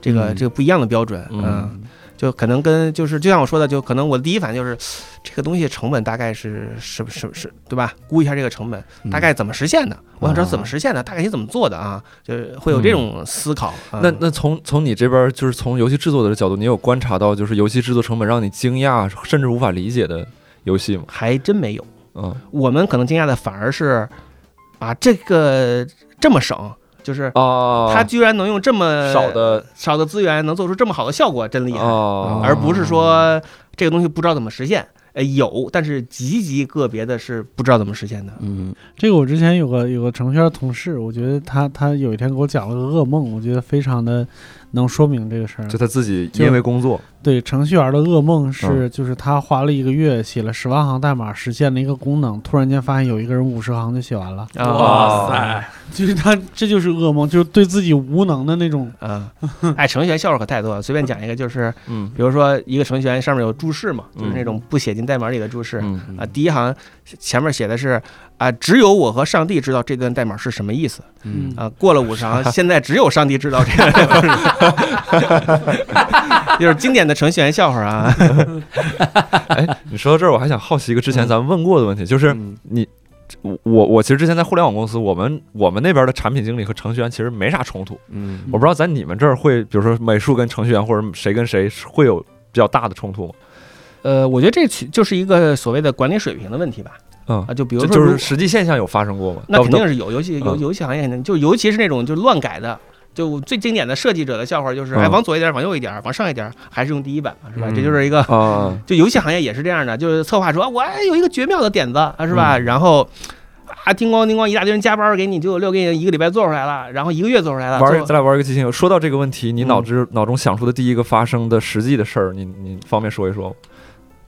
这个嗯。这个不一样的标准，嗯。嗯，就可能跟就是就像我说的，就可能我的第一反应就是这个东西成本大概是是是是，对吧？估一下这个成本嗯。大概怎么实现的，我想知道怎么啊。实现的，大概你怎么做的啊，就是会有这种思考。啊那那从从你这边就是从游戏制作的角度，你有观察到就是游戏制作成本让你惊讶甚至无法理解的游戏吗？还真没有，嗯。我们可能惊讶的反而是啊，这个这么省，就是哦，他居然能用这么少的少的资源能做出这么好的效果，真厉害。哦，而不是说这个东西不知道怎么实现。呃，有，但是极极个别的是不知道怎么实现的。嗯这个我之前有个有个程序员同事，我觉得他他有一天给我讲了个噩梦，我觉得非常的能说明这个事儿。就他自己因为工作，对程序员的噩梦嗯是，就是他花了一个月写了十万行代码实现了一个功能，突然间发现有一个人五十行就写完了，哇塞，就是他这就是噩梦，就是对自己无能的那种。嗯，哎，程序员笑话可太多了。随便讲一个，就是嗯比如说一个程序员上面有注释嘛，就是嗯那种不写进代码里的注释。嗯啊，第一行前面写的是啊，只有我和上帝知道这段代码是什么意思嗯啊。过了五十行，现在只有上帝知道这段代码是什么，就是经典的程序员笑话啊。哎，你说到这儿，我还想好奇一个之前嗯咱们问过的问题，就是嗯你。我我我其实之前在互联网公司，我们我们那边的产品经理和程序员其实没啥冲突。嗯我不知道在你们这儿会，比如说美术跟程序员或者谁跟谁会有比较大的冲突吗？呃，我觉得这其就是一个所谓的管理水平的问题吧。嗯啊，就比如就说，就是实际现象有发生过吗？那肯定是有，游戏游嗯游戏行业肯定就尤其是那种就乱改的。就最经典的设计者的笑话就是，哎，嗯往左一点，往右一点，往上一点，还是用第一版嘛，是吧？嗯这就是一个 就游戏行业也是这样的，就是策划说，我哎有一个绝妙的点子，啊是吧？嗯然后啊，叮咣叮咣，一大堆人加班给你，九九六给你一个礼拜做出来了，然后一个月做出来了。玩咱俩玩一个即兴游。说到这个问题，你嗯脑子脑中想出的第一个发生的实际的事儿，你你方便说一说吗？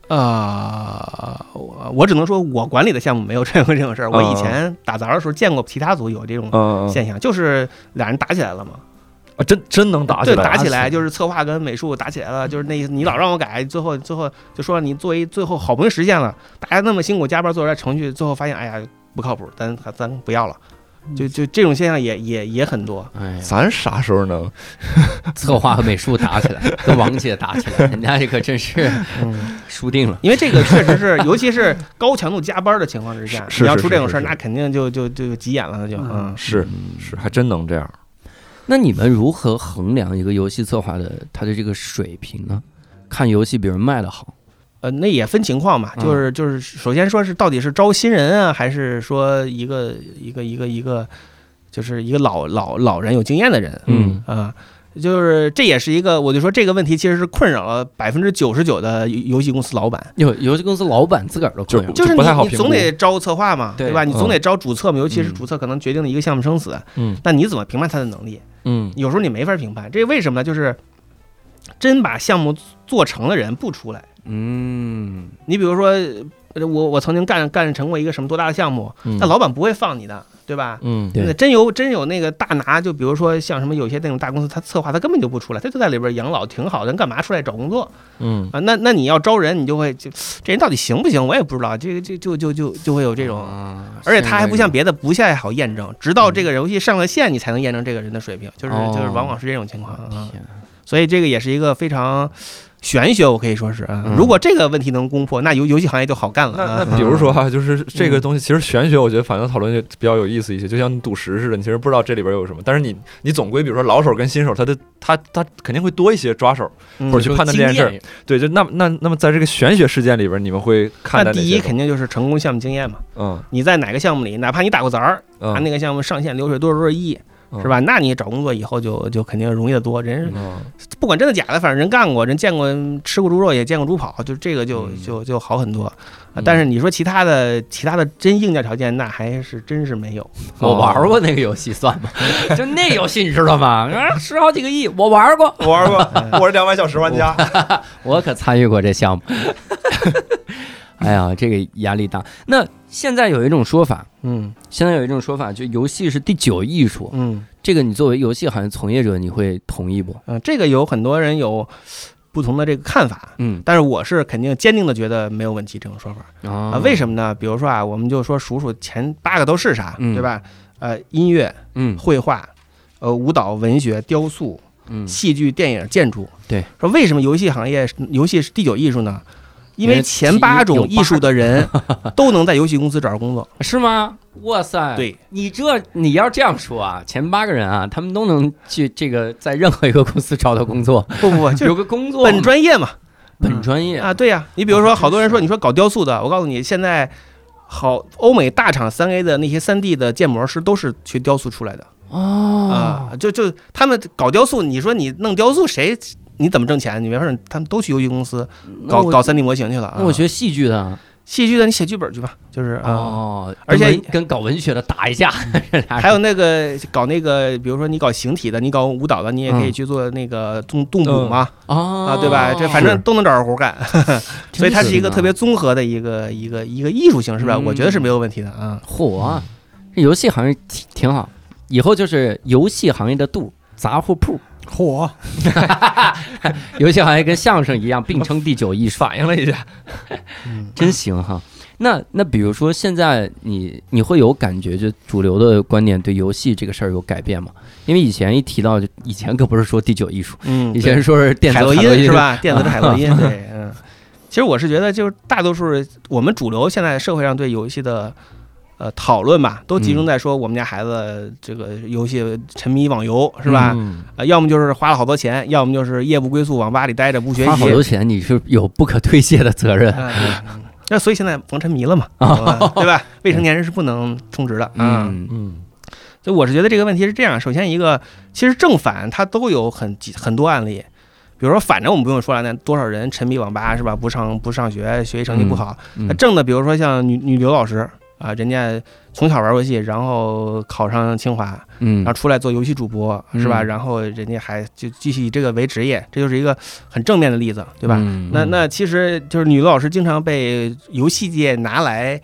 呃，我我只能说我管理的项目没有出现这种事儿。我以前打杂的时候见过其他组有这种现象，就是俩人打起来了嘛。啊，真真能打起对，来？打起来就是策划跟美术打起来了，就是那意思，你老让我改，最后最后就说你作为最后好不容易实现了，大家那么辛苦加班做出来程序，最后发现哎呀不靠谱，咱咱不要了。就就这种现象也也也很多。哎，咱啥时候能？策划和美术打起来，跟王姐打起来，人家这可真是嗯，输定了。因为这个确实是，尤其是高强度加班的情况之下，你要出这种事儿，那肯定就就就急眼了，那就嗯。是是，还真能这样。那你们如何衡量一个游戏策划的他的这个水平呢？看游戏比如卖的好，呃，那也分情况嘛，嗯就是就是，首先说是到底是招新人啊，还是说一个一个一个一个，就是一个老老老人有经验的人嗯啊，就是这也是一个，我就说这个问题其实是困扰了百分之九十九的游游戏公司老板，有游戏公司老板自个儿都困扰，就是你你总得招策划嘛，对对吧？你总得招主策嘛，尤其是嗯主策可能决定了一个项目生死，嗯那你怎么评判他的能力？嗯有时候你没法评判，这为什么呢？就是真把项目做成的人不出来。嗯你比如说，呃我我曾经干干成过一个什么多大的项目，嗯那老板不会放你的，对吧？嗯那真有真有那个大拿，就比如说像什么有些那种大公司，他策划他根本就不出来，他就在里边养老挺好的，人干嘛出来找工作嗯啊？那那你要招人，你就会就这人到底行不行？我也不知道，这个这就就就就会有这种。啊而且他还不像别的不太好验证，直到这个游戏上了线，你才能验证这个人的水平，就是哦就是往往是这种情况啊。所以这个也是一个非常玄学，我可以说是啊。嗯如果这个问题能攻破，那游游戏行业就好干了那啊。那比如说哈，就是这个嗯东西，其实玄学，我觉得反正讨论就比较有意思一些，就像赌石似的，你其实不知道这里边有什么，但是你你总归，比如说老手跟新手，他的他他肯定会多一些抓手，嗯或者去判断这件事。对，就那那那么在这个玄学事件里边，你们会看那第一？肯定就是成功项目经验嘛。嗯你在哪个项目里，哪怕你打过杂儿，啊，嗯那个项目上线流水多少多少亿，嗯是吧？那你找工作以后就就肯定容易得多。人嗯不管真的假的，反正人干过，人见过吃过猪肉，也见过猪跑，就这个就嗯就就好很多。但是你说其他的其他的真硬件条件，那还是真是没有。我玩过那个游戏算吗？就那游戏你知道吗？啊，十好几个亿，我玩过，我玩过，我是两百小时玩家。我可参与过这项目。哎呀，这个压力大。那现在有一种说法，嗯现在有一种说法，就游戏是第九艺术。嗯这个你作为游戏行业从业者，你会同意不？嗯，这个有很多人有不同的这个看法。嗯但是我是肯定坚定的觉得没有问题这种说法啊、啊为什么呢？比如说啊，我们就说数数前八个都是啥，嗯对吧？呃，音乐、嗯绘画、呃，舞蹈、文学、雕塑、嗯戏剧、电影、建筑。对，说为什么游戏行业游戏是第九艺术呢？因为前八种艺术的人 都能在游戏公司找着工作。是吗？哇塞！对，你这你要这样说啊，前八个人啊，他们都能去这个在任何一个公司找到工作，不不不，就有个工作本专业嘛。本专业啊，对呀、你比如说，好多人说，你说搞雕塑的，我告诉你，现在好欧美大厂三 A 的那些三 D 的建模师都是学雕塑出来的哦啊，就就他们搞雕塑，你说你弄雕塑谁？你怎么挣钱？你没法儿，他们都去游戏公司搞搞三 D 模型去了啊。那我学戏剧的，戏剧的你写剧本去吧，就是啊。哦，而且跟搞文学的打一架，还有那个搞那个，比如说你搞形体的，你搞舞蹈的，你也可以嗯去做那个动动捕嘛，哦。啊，对吧？这反正都能找着活干，所以它是一个特别综合的一个一个一个艺术形式吧，嗯。我觉得是没有问题的啊。嚯，这游戏行业挺挺好，以后就是游戏行业的度杂货铺，嚯，游戏行业跟相声一样并称第九艺术，反应了一下，真行哈。那那比如说现在你你会有感觉，就主流的观点对游戏这个事儿有改变吗？因为以前一提到，就以前可不是说第九艺术，嗯，以前说是电子海洛海洛因是？吧？电子的海洛因，对，嗯。其实我是觉得，就是大多数我们主流现在社会上对游戏的呃讨论吧，都集中在说我们家孩子这个游戏沉迷网游是吧？嗯呃，要么就是花了好多钱，要么就是夜不归宿，网吧里待着不学习花好。多钱，你是有不可推卸的责任。那所以现在防沉迷了嘛，对吧？未成年人是不能充值的啊。嗯嗯所以我是觉得这个问题是这样：首先一个，其实正反它都有很几很多案例。比如说反正我们不用说了，那多少人沉迷网吧是吧？不上不上学，学习成绩不好。嗯那正的，比如说像女女刘老师啊，人家从小玩游戏，然后考上清华，嗯然后出来做游戏主播是吧？嗯然后人家还就继续以这个为职业，这就是一个很正面的例子，对吧？嗯那那其实就是女老师经常被游戏界拿来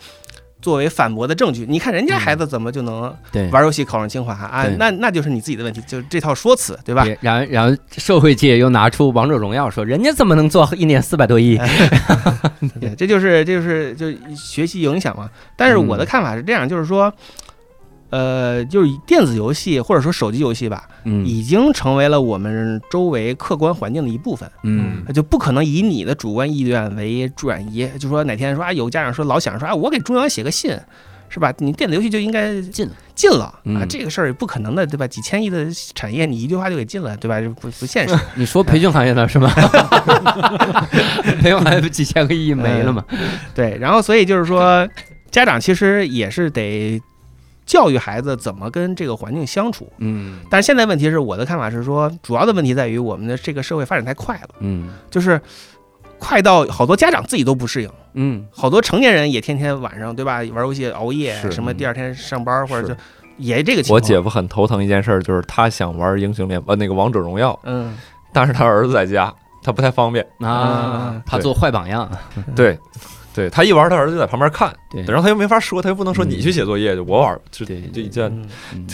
作为反驳的证据。你看人家孩子怎么就能对玩游戏考上清华啊？那那就是你自己的问题，就这套说辞，对吧？对然后然后社会界又拿出王者荣耀说，人家怎么能做一年四百多亿？对，这就是这就是就学习影响嘛。但是我的看法是这样，就是说，呃，就是电子游戏或者说手机游戏吧，嗯已经成为了我们周围客观环境的一部分，嗯就不可能以你的主观意愿为转移。就说哪天说啊，有家长说老想说啊，我给中央写个信。是吧？你电子游戏就应该禁了禁了啊！嗯这个事儿也不可能的，对吧？几千亿的产业，你一句话就给禁了，对吧？这不不现实。你说培训行业呢是吗？培训行业不几千个亿没了吗？对，然后所以就是说，家长其实也是得教育孩子怎么跟这个环境相处。嗯。但是现在问题是，我的看法是说，主要的问题在于我们的这个社会发展太快了，嗯。就是快到好多家长自己都不适应，嗯。好多成年人也天天晚上对吧玩游戏熬夜，什么第二天上班或者就也这个情况。我姐夫很头疼一件事儿，就是他想玩英雄联呃那个王者荣耀，嗯。但是他儿子在家，他不太方便。啊，他做坏榜样。对，对他一玩，他儿子就在旁边看，对然后他又没法说，他又不能说嗯你去写作业，就我玩，就对就一这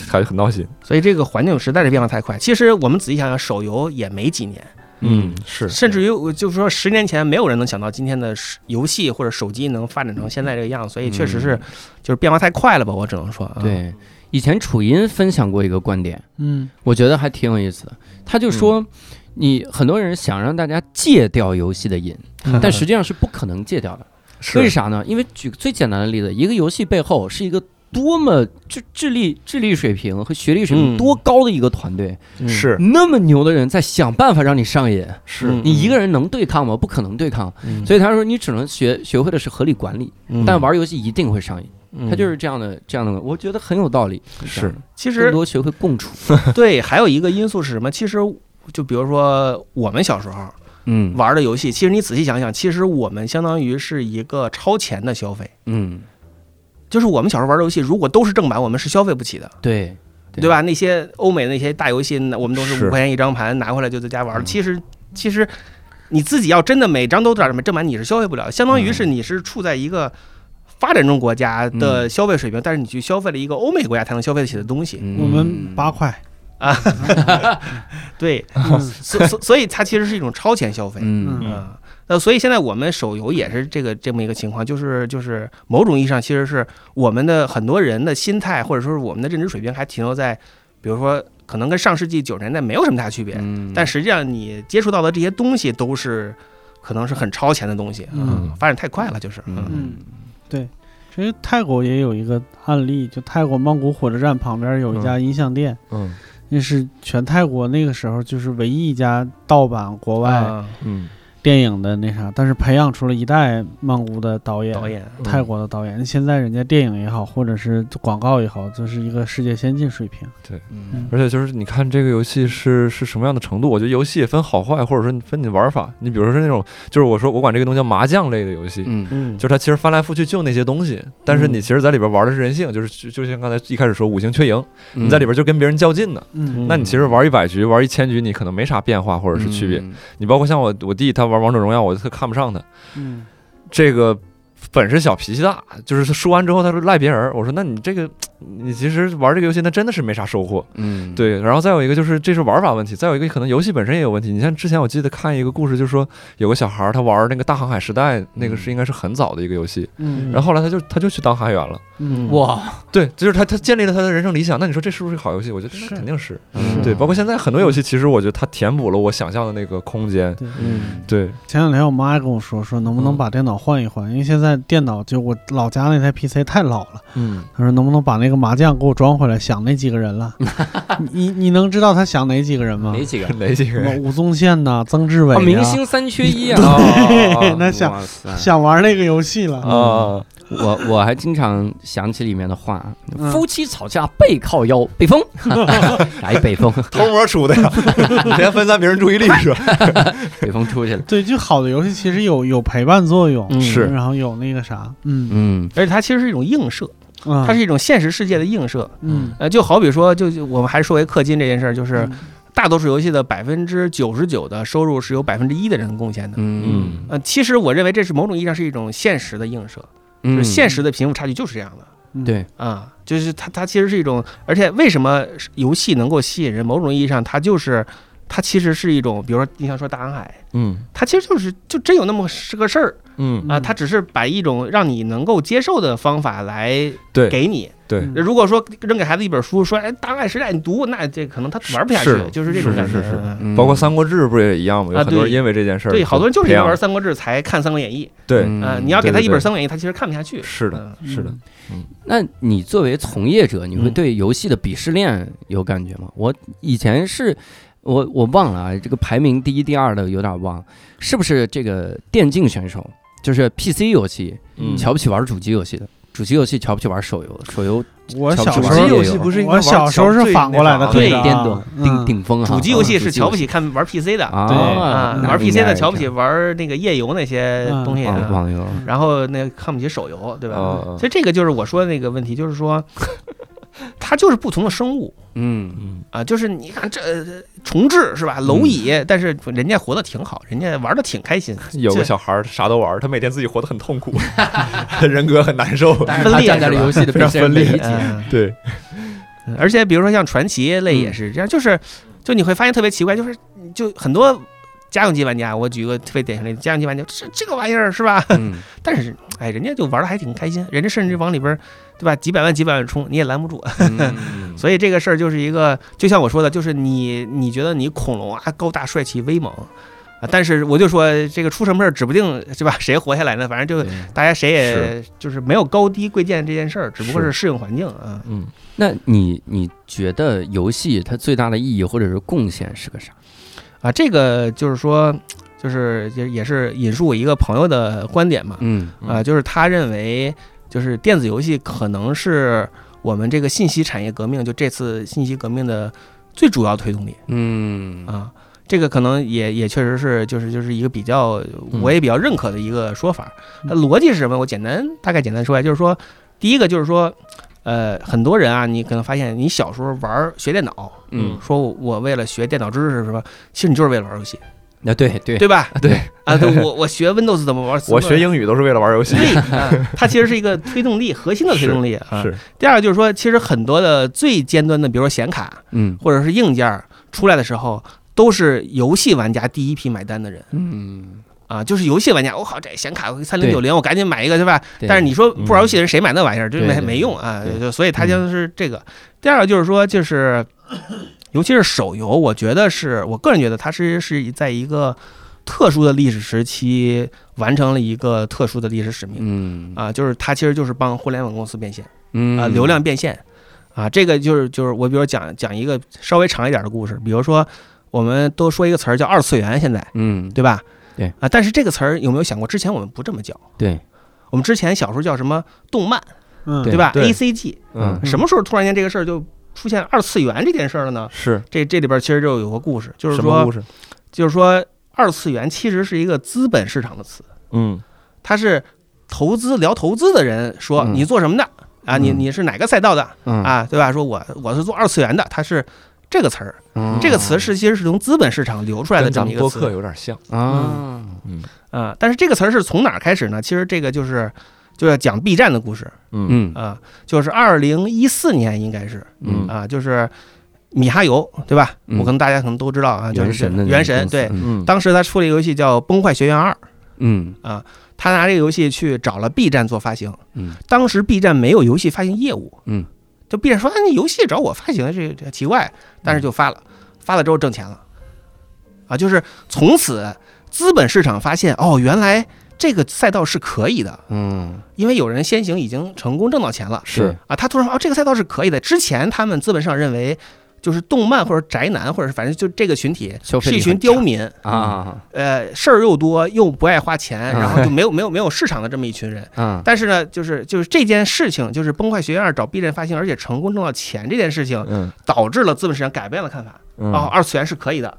他就很闹心。所以这个环境实在是变化太快。其实我们仔细想想，手游也没几年，嗯是甚至于我就是说，十年前没有人能想到今天的游戏或者手机能发展成现在这个样，所以确实是就是变化太快了吧，我只能说。啊，对，以前楚音分享过一个观点，嗯我觉得还挺有意思的。他就说，你很多人想让大家戒掉游戏的瘾，但实际上是不可能戒掉的。是为啥呢？因为举个最简单的例子，一个游戏背后是一个多么智智力智力水平和学历水平嗯多高的一个团队，嗯是那么牛的人在想办法让你上瘾，是嗯你一个人能对抗吗？不可能对抗。嗯所以他说你只能学学会的是合理管理，嗯但玩游戏一定会上瘾。嗯他就是这样的这样的，我觉得很有道理。是其实更多学会共处。对，还有一个因素是什么？其实就比如说我们小时候嗯玩的游戏，其实你仔细想想，其实我们相当于是一个超前的消费。嗯，就是我们小时候玩的游戏，如果都是正版，我们是消费不起的，对对对吧？那些欧美的那些大游戏，那我们都是是五块钱一张盘，拿回来就在家玩。其实，其实你自己要真的每张都找什么正版，你是消费不了，相当于是你是处在一个发展中国家的消费水平，但是你去消费了一个欧美国家才能消费得起的东西。嗯我们八块，对，嗯所所所以它其实是一种超前消费。嗯。嗯，那所以现在我们手游也是这个这么一个情况，就是就是某种意义上，其实是我们的很多人的心态，或者说是我们的认知水平还停留在，比如说可能跟上世纪九十年代没有什么大区别，嗯。但实际上你接触到的这些东西都是可能是很超前的东西，嗯发展太快了，就是，嗯嗯其实泰国也有一个案例，就泰国曼谷火车站旁边有一家音像店，嗯那是全泰国那个时候就是唯一一家盗版国外嗯。电影的那啥，但是培养出了一代曼谷的导演，导演，泰国的导演。现在人家电影也好，或者是广告也好，就是一个世界先进水平。嗯而且就是你看这个游戏是是什么样的程度，我觉得游戏也分好坏，或者说分你玩法。你比如说是那种，就是我说我管这个东西叫麻将类的游戏，嗯嗯，就是它其实翻来覆去就那些东西，但是你其实在里边玩的是人性，就是就就像刚才一开始说五行缺赢，你在里边就跟别人较劲呢。嗯那你其实玩一百局、玩一千局，你可能没啥变化或者是区别。嗯你包括像我我弟他玩王者荣耀，我就特看不上他，嗯这个本事小脾气大，就是他输完之后他说赖别人，我说那你这个你其实玩这个游戏那真的是没啥收获。嗯，对，然后再有一个就是这是玩法问题，再有一个可能游戏本身也有问题。你像之前我记得看一个故事，就是说有个小孩儿他玩那个大航海时代，那个是应该是很早的一个游戏，嗯然后后来他就他就去当航员了。嗯哇，对，就是他他建立了他的人生理想。那你说这是不是个好游戏？我觉得那是肯定是。嗯对，包括现在很多游戏，其实我觉得它填补了我想象的那个空间。对。嗯对，前两天我妈还跟我说，说能不能嗯把电脑换一换，因为现在电脑就我老家那台 PC 太老了。嗯，她说能不能把那个麻将给我装回来，想那几个人了。你你能知道他想哪几个人吗？哪几个？哪几个人？吴宗宪呐、曾志伟、明星三缺一啊！哦那想想玩那个游戏了。啊，我我还经常想起里面的话：嗯。夫妻吵架背靠腰，北风，来北风，偷摸出的呀，先分散别人注意力是吧？北风出去了。对，就好的游戏其实有有陪伴作用，嗯。是。然后有那个啥，嗯。嗯。而且它其实是一种映射，嗯，它是一种现实世界的映射。嗯。呃，就好比说，就就我们还说回氪金这件事儿，就是嗯。大多数游戏的百分之九十九的收入是由百分之一的人贡献的。嗯。呃，其实我认为这是某种意义上是一种现实的映射，就是嗯，现实的贫富差距就是这样的。嗯对，啊，就是它，它其实是一种，而且为什么游戏能够吸引人？某种意义上，它就是，它其实是一种，比如说你像说大航海，嗯它其实就是就真有那么是个事儿嗯，啊，嗯它只是把一种让你能够接受的方法来对给你。对。嗯。如果说扔给孩子一本书，说哎大航海时代你读，那这可能他玩不下去是，就是这种感觉。是是。是嗯。嗯包括《三国志》不是也一样吗？有啊很多人对因为这件事儿，对，好多人就是因为玩《三国志》才看《三国演义》对，嗯啊，你要给他一本《三国演义》，他其实看不下去。是的，嗯。是的，那你作为从业者，你会嗯对游戏的鄙视链有感觉吗？我以前是，我我忘了啊，这个排名第一、第二的有点忘，是不是这个电竞选手，就是 PC 游戏嗯。瞧不起玩主机游戏的，主机游戏瞧不起玩手游，手游我小时候玩也有不是应该我小时候是反过来的，对可以啊电动嗯顶顶峰啊，主机游戏是瞧不起起看玩 PC 的啊，对啊，玩 PC 的瞧不起玩那个页游那些东西网啊，网游，然后那看不起手游，对吧？啊所以这个就是我说的那个问题，就是说，它就是不同的生物嗯嗯啊，就是你看这呃重置是吧？蝼蚁，但是人家活得挺好，人家玩的挺开心，有个小孩儿啥都玩，他每天自己活得很痛苦，人格很难受。分裂在了游戏的非常分裂对，而且比如说像传奇类也是这样，就是就你会发现特别奇怪，就是就很多家用机玩家，我举个特别典型的例子家用机玩家，这这个玩意儿是吧？嗯 但是哎，人家就玩的还挺开心，人家甚至往里边对吧，几百万几百万冲，你也拦不住。嗯所以这个事儿就是一个，就像我说的，就是你你觉得你恐龙啊高大帅气威猛啊，但是我就说这个出什么事儿指不定是吧，谁活下来呢？反正就大家谁也就是没有高低贵贱这件事儿，只不过是适应环境啊。嗯，那你你觉得游戏它最大的意义或者是贡献是个啥？啊，这个就是说，就是也也是引述我一个朋友的观点嘛，嗯啊，就是他认为，就是电子游戏可能是我们这个信息产业革命，就这次信息革命的最主要推动力嗯啊。这个可能也也确实是，就是就是一个比较，嗯我也比较认可的一个说法。那逻辑是什么？我简单大概简单说一下，就是说，第一个就是说，呃，很多人啊，你可能发现你小时候玩学电脑，嗯，说我为了学电脑知识是吧？其实你就是为了玩游戏，那对对。对吧？对。啊，对我我学 Windows 怎么玩，我学英语都是为了玩游戏。对，啊它其实是一个推动力，核心的推动力啊。是，第二个就是说，其实很多的最尖端的，比如说显卡嗯。或者是硬件儿出来的时候，都是游戏玩家第一批买单的人。嗯，啊，就是游戏玩家，我、靠，这显卡三零九零，我赶紧买一个，对吧？但是你说不玩游戏的人谁买那玩意儿，就没没用啊，就所以它就是这个。第二个就是说，就是尤其是手游，我觉得是我个人觉得它是是在一个特殊的历史时期完成了一个特殊的历史使命。嗯啊，就是它其实就是帮互联网公司变现嗯啊，流量变现啊，这个就是就是我比如讲讲一个稍微长一点的故事，比如说我们都说一个词儿叫二次元，现在嗯对吧？对啊，但是这个词儿有没有想过？之前我们不这么叫，对，我们之前小时候叫什么动漫，嗯，对对吧？A C G，嗯什么时候突然间这个事儿就出现二次元这件事儿了呢？是这这里边其实就有个故事，就是说，故事？就是说二次元其实是一个资本市场的词，嗯它是投资聊投资的人说嗯你做什么的啊？你嗯你是哪个赛道的嗯啊？对吧？说我我是做二次元的，他是这个词儿，嗯这个词是其实是从资本市场流出来的跟咱们播这么一个词客有点像。啊，嗯啊。但是这个词儿是从哪儿开始呢？其实这个就是就要讲 B 站的故事嗯嗯啊，就是二零一四年应该是嗯啊，就是米哈游对吧？嗯我可能大家可能都知道啊，就是原神的原神对。当时他出了一个游戏叫《崩坏学院二》，嗯啊他拿这个游戏去找了 B 站做发行。嗯当时 B 站没有游戏发行业务，嗯，就别人说，哎，你游戏找我发行，这这奇怪，但是就发了，发了之后挣钱了，啊，就是从此资本市场发现，哦，原来这个赛道是可以的，嗯因为有人先行已经成功挣到钱了，是啊，他突然说，哦，这个赛道是可以的。之前他们资本上认为。就是动漫或者宅男，或者是反正就这个群体是一群刁民，啊呃，事儿又多又不爱花钱，嗯然后就没有没有没有市场的这么一群人。啊但是呢，就是就是这件事情，就是崩坏学院找 B 站发行，而且成功挣到钱这件事情，嗯导致了资本市场改变了看法。嗯哦，二次元是可以的，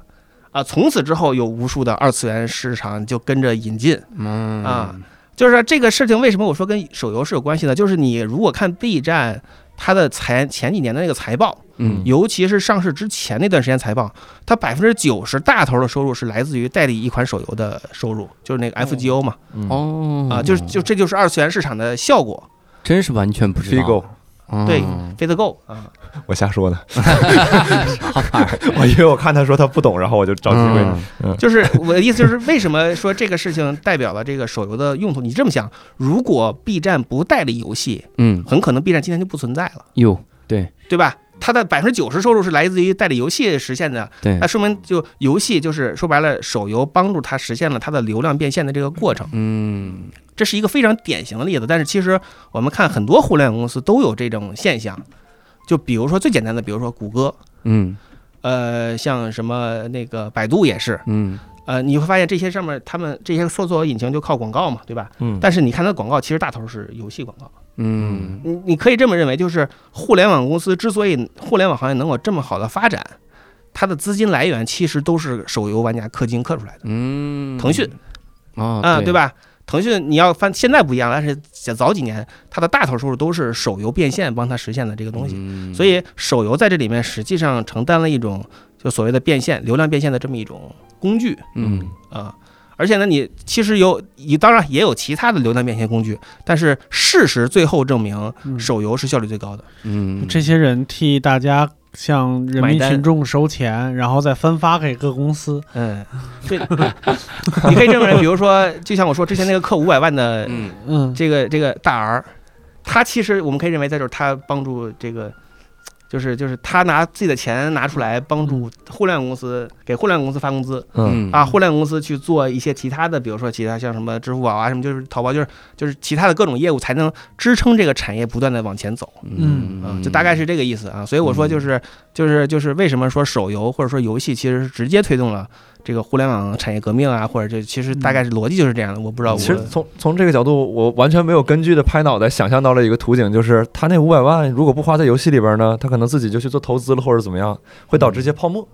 啊，从此之后有无数的二次元市场就跟着引进。嗯啊就是这个事情，为什么我说跟手游是有关系呢？就是你如果看 B 站它的财前几年的那个财报，嗯。尤其是上市之前那段时间财报，它百分之九十大头的收入是来自于代理一款手游的收入，就是那个 FGO 嘛，啊，就是就这就是二次元市场的效果。真是完全不知道。对飞得够啊，我瞎说的，我因为我看他说他不懂，然后我就找机会。嗯就是我的意思就是，为什么说这个事情代表了这个手游的用途？你这么想，如果 B 站不代理游戏，嗯很可能 B 站今天就不存在了，哟对对吧？它的百分之九十收入是来自于代理游戏实现的，对那说明就游戏就是说白了，手游帮助它实现了它的流量变现的这个过程，嗯这是一个非常典型的例子。但是其实我们看很多互联网公司都有这种现象，就比如说最简单的，比如说谷歌，嗯呃，像什么那个百度也是，嗯呃，你会发现这些上面他们这些搜索引擎就靠广告嘛，对吧？嗯，但是你看它的广告，其实大头是游戏广告。嗯你你可以这么认为，就是互联网公司之所以互联网行业能有这么好的发展，它的资金来源其实都是手游玩家氪金氪出来的。嗯，腾讯啊啊，对？吧？腾讯你要翻现在不一样，但是早早几年它的大头收入都是手游变现帮它实现的这个东西。西所以手游在这里面实际上承担了一种就所谓的变现、流量变现的这么一种工具嗯啊。而且呢，你其实有，你当然也有其他的流量变现工具，但是事实最后证明，嗯手游是效率最高的。嗯这些人替大家向人民群众收钱，然后再分发给各公司。嗯，对，你可以这么认为，比如说，就像我说之前那个氪五百万的嗯。嗯，这个这个大 R，他其实我们可以认为，在这儿他帮助这个，就是就是他拿自己的钱拿出来帮助互联网公司给互联网公司发工资嗯啊，互联网公司去做一些其他的，比如说其他像什么支付宝啊什么，就是淘宝，就是就是其他的各种业务，才能支撑这个产业不断的往前走嗯啊，就大概是这个意思啊。所以我说就是就是就是为什么说手游或者说游戏其实是直接推动了。这个互联网产业革命啊，或者这其实大概是逻辑就是这样的，我不知道我。其实从从这个角度，我完全没有根据的拍脑袋想象到了一个图景，就是他那五百万如果不花在游戏里边呢，他可能自己就去做投资了，或者怎么样，会导致一些泡沫。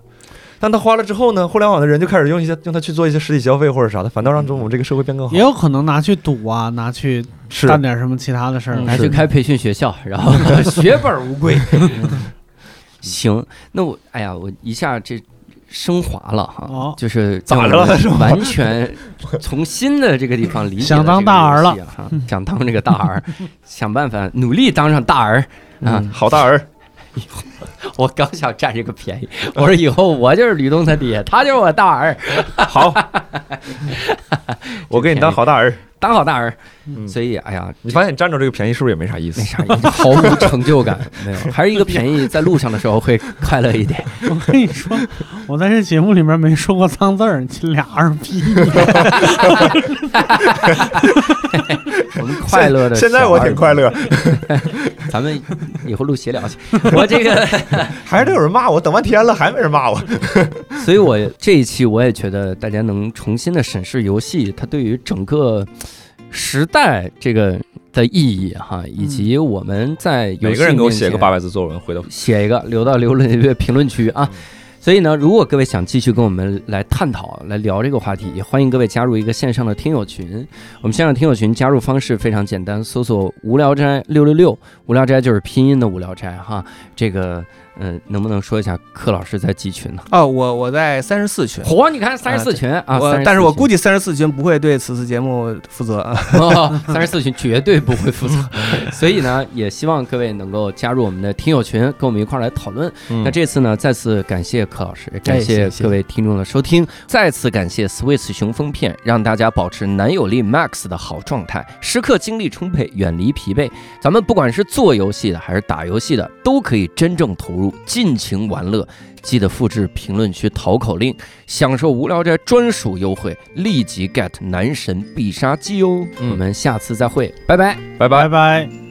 但他花了之后呢，互联网的人就开始用一些用它去做一些实体消费或者啥的，反倒让中我们这个社会变更好也。有可能拿去赌啊，拿去干点什么其他的事儿。拿去开培训学校，然后 血本无归。行，那我哎呀，我一下这升华了哈，哦。就是完全从新的这个地方理解 想当大儿了。想当这个大儿，想办法努力当上大儿啊！嗯好大儿，我刚想占这个便宜，我说以后我就是吕东他爹，他就是我大儿，好，我给你当好大儿。当好大儿。嗯所以哎呀，你发现你占着这个便宜是不是也没啥意思没？啥意思，毫无成就感，没有，还是一个便宜，在路上的时候会快乐一点。我跟你说，我在这节目里面没说过脏字儿，你俩二逼。我们快乐的，现在我挺快乐。咱们以后录闲聊去。我这个，还是得有人骂我，等半天了还没人骂我。所以我这一期我也觉得大家能重新的审视游戏它对于整个时代这个的意义哈，以及我们在每个人给我写个八百字作文，回头写一个留到留论的评论区啊。所以呢，如果各位想继续跟我们来探讨、来聊这个话题，也欢迎各位加入一个线上的听友群。我们线上听友群加入方式非常简单，搜索“无聊斋六六六”，无聊斋就是拼音的无聊斋哈。这个，嗯、能不能说一下柯老师在几群呢？哦，我我在三十四群。嚯，你看三十四群啊！我但是我估计计三十四群不会对此次节目负责啊。三十四群绝对不会负责，所以呢，也希望各位能够加入我们的听友群，跟我们一块儿来讨论。那这次呢，再次感谢柯老师，感谢各位听众的收听，再次感谢 Switch 雄风片，让大家保持男友力 Max 的好状态，时刻精力充沛，远离疲惫。咱们不管是做游戏的还是打游戏的，都可以真正投入，尽情玩乐。记得复制评论区淘口令，享受无聊斋专属优惠，立即 get 男神必杀技哦！嗯我们下次再会，拜拜。拜拜拜。拜。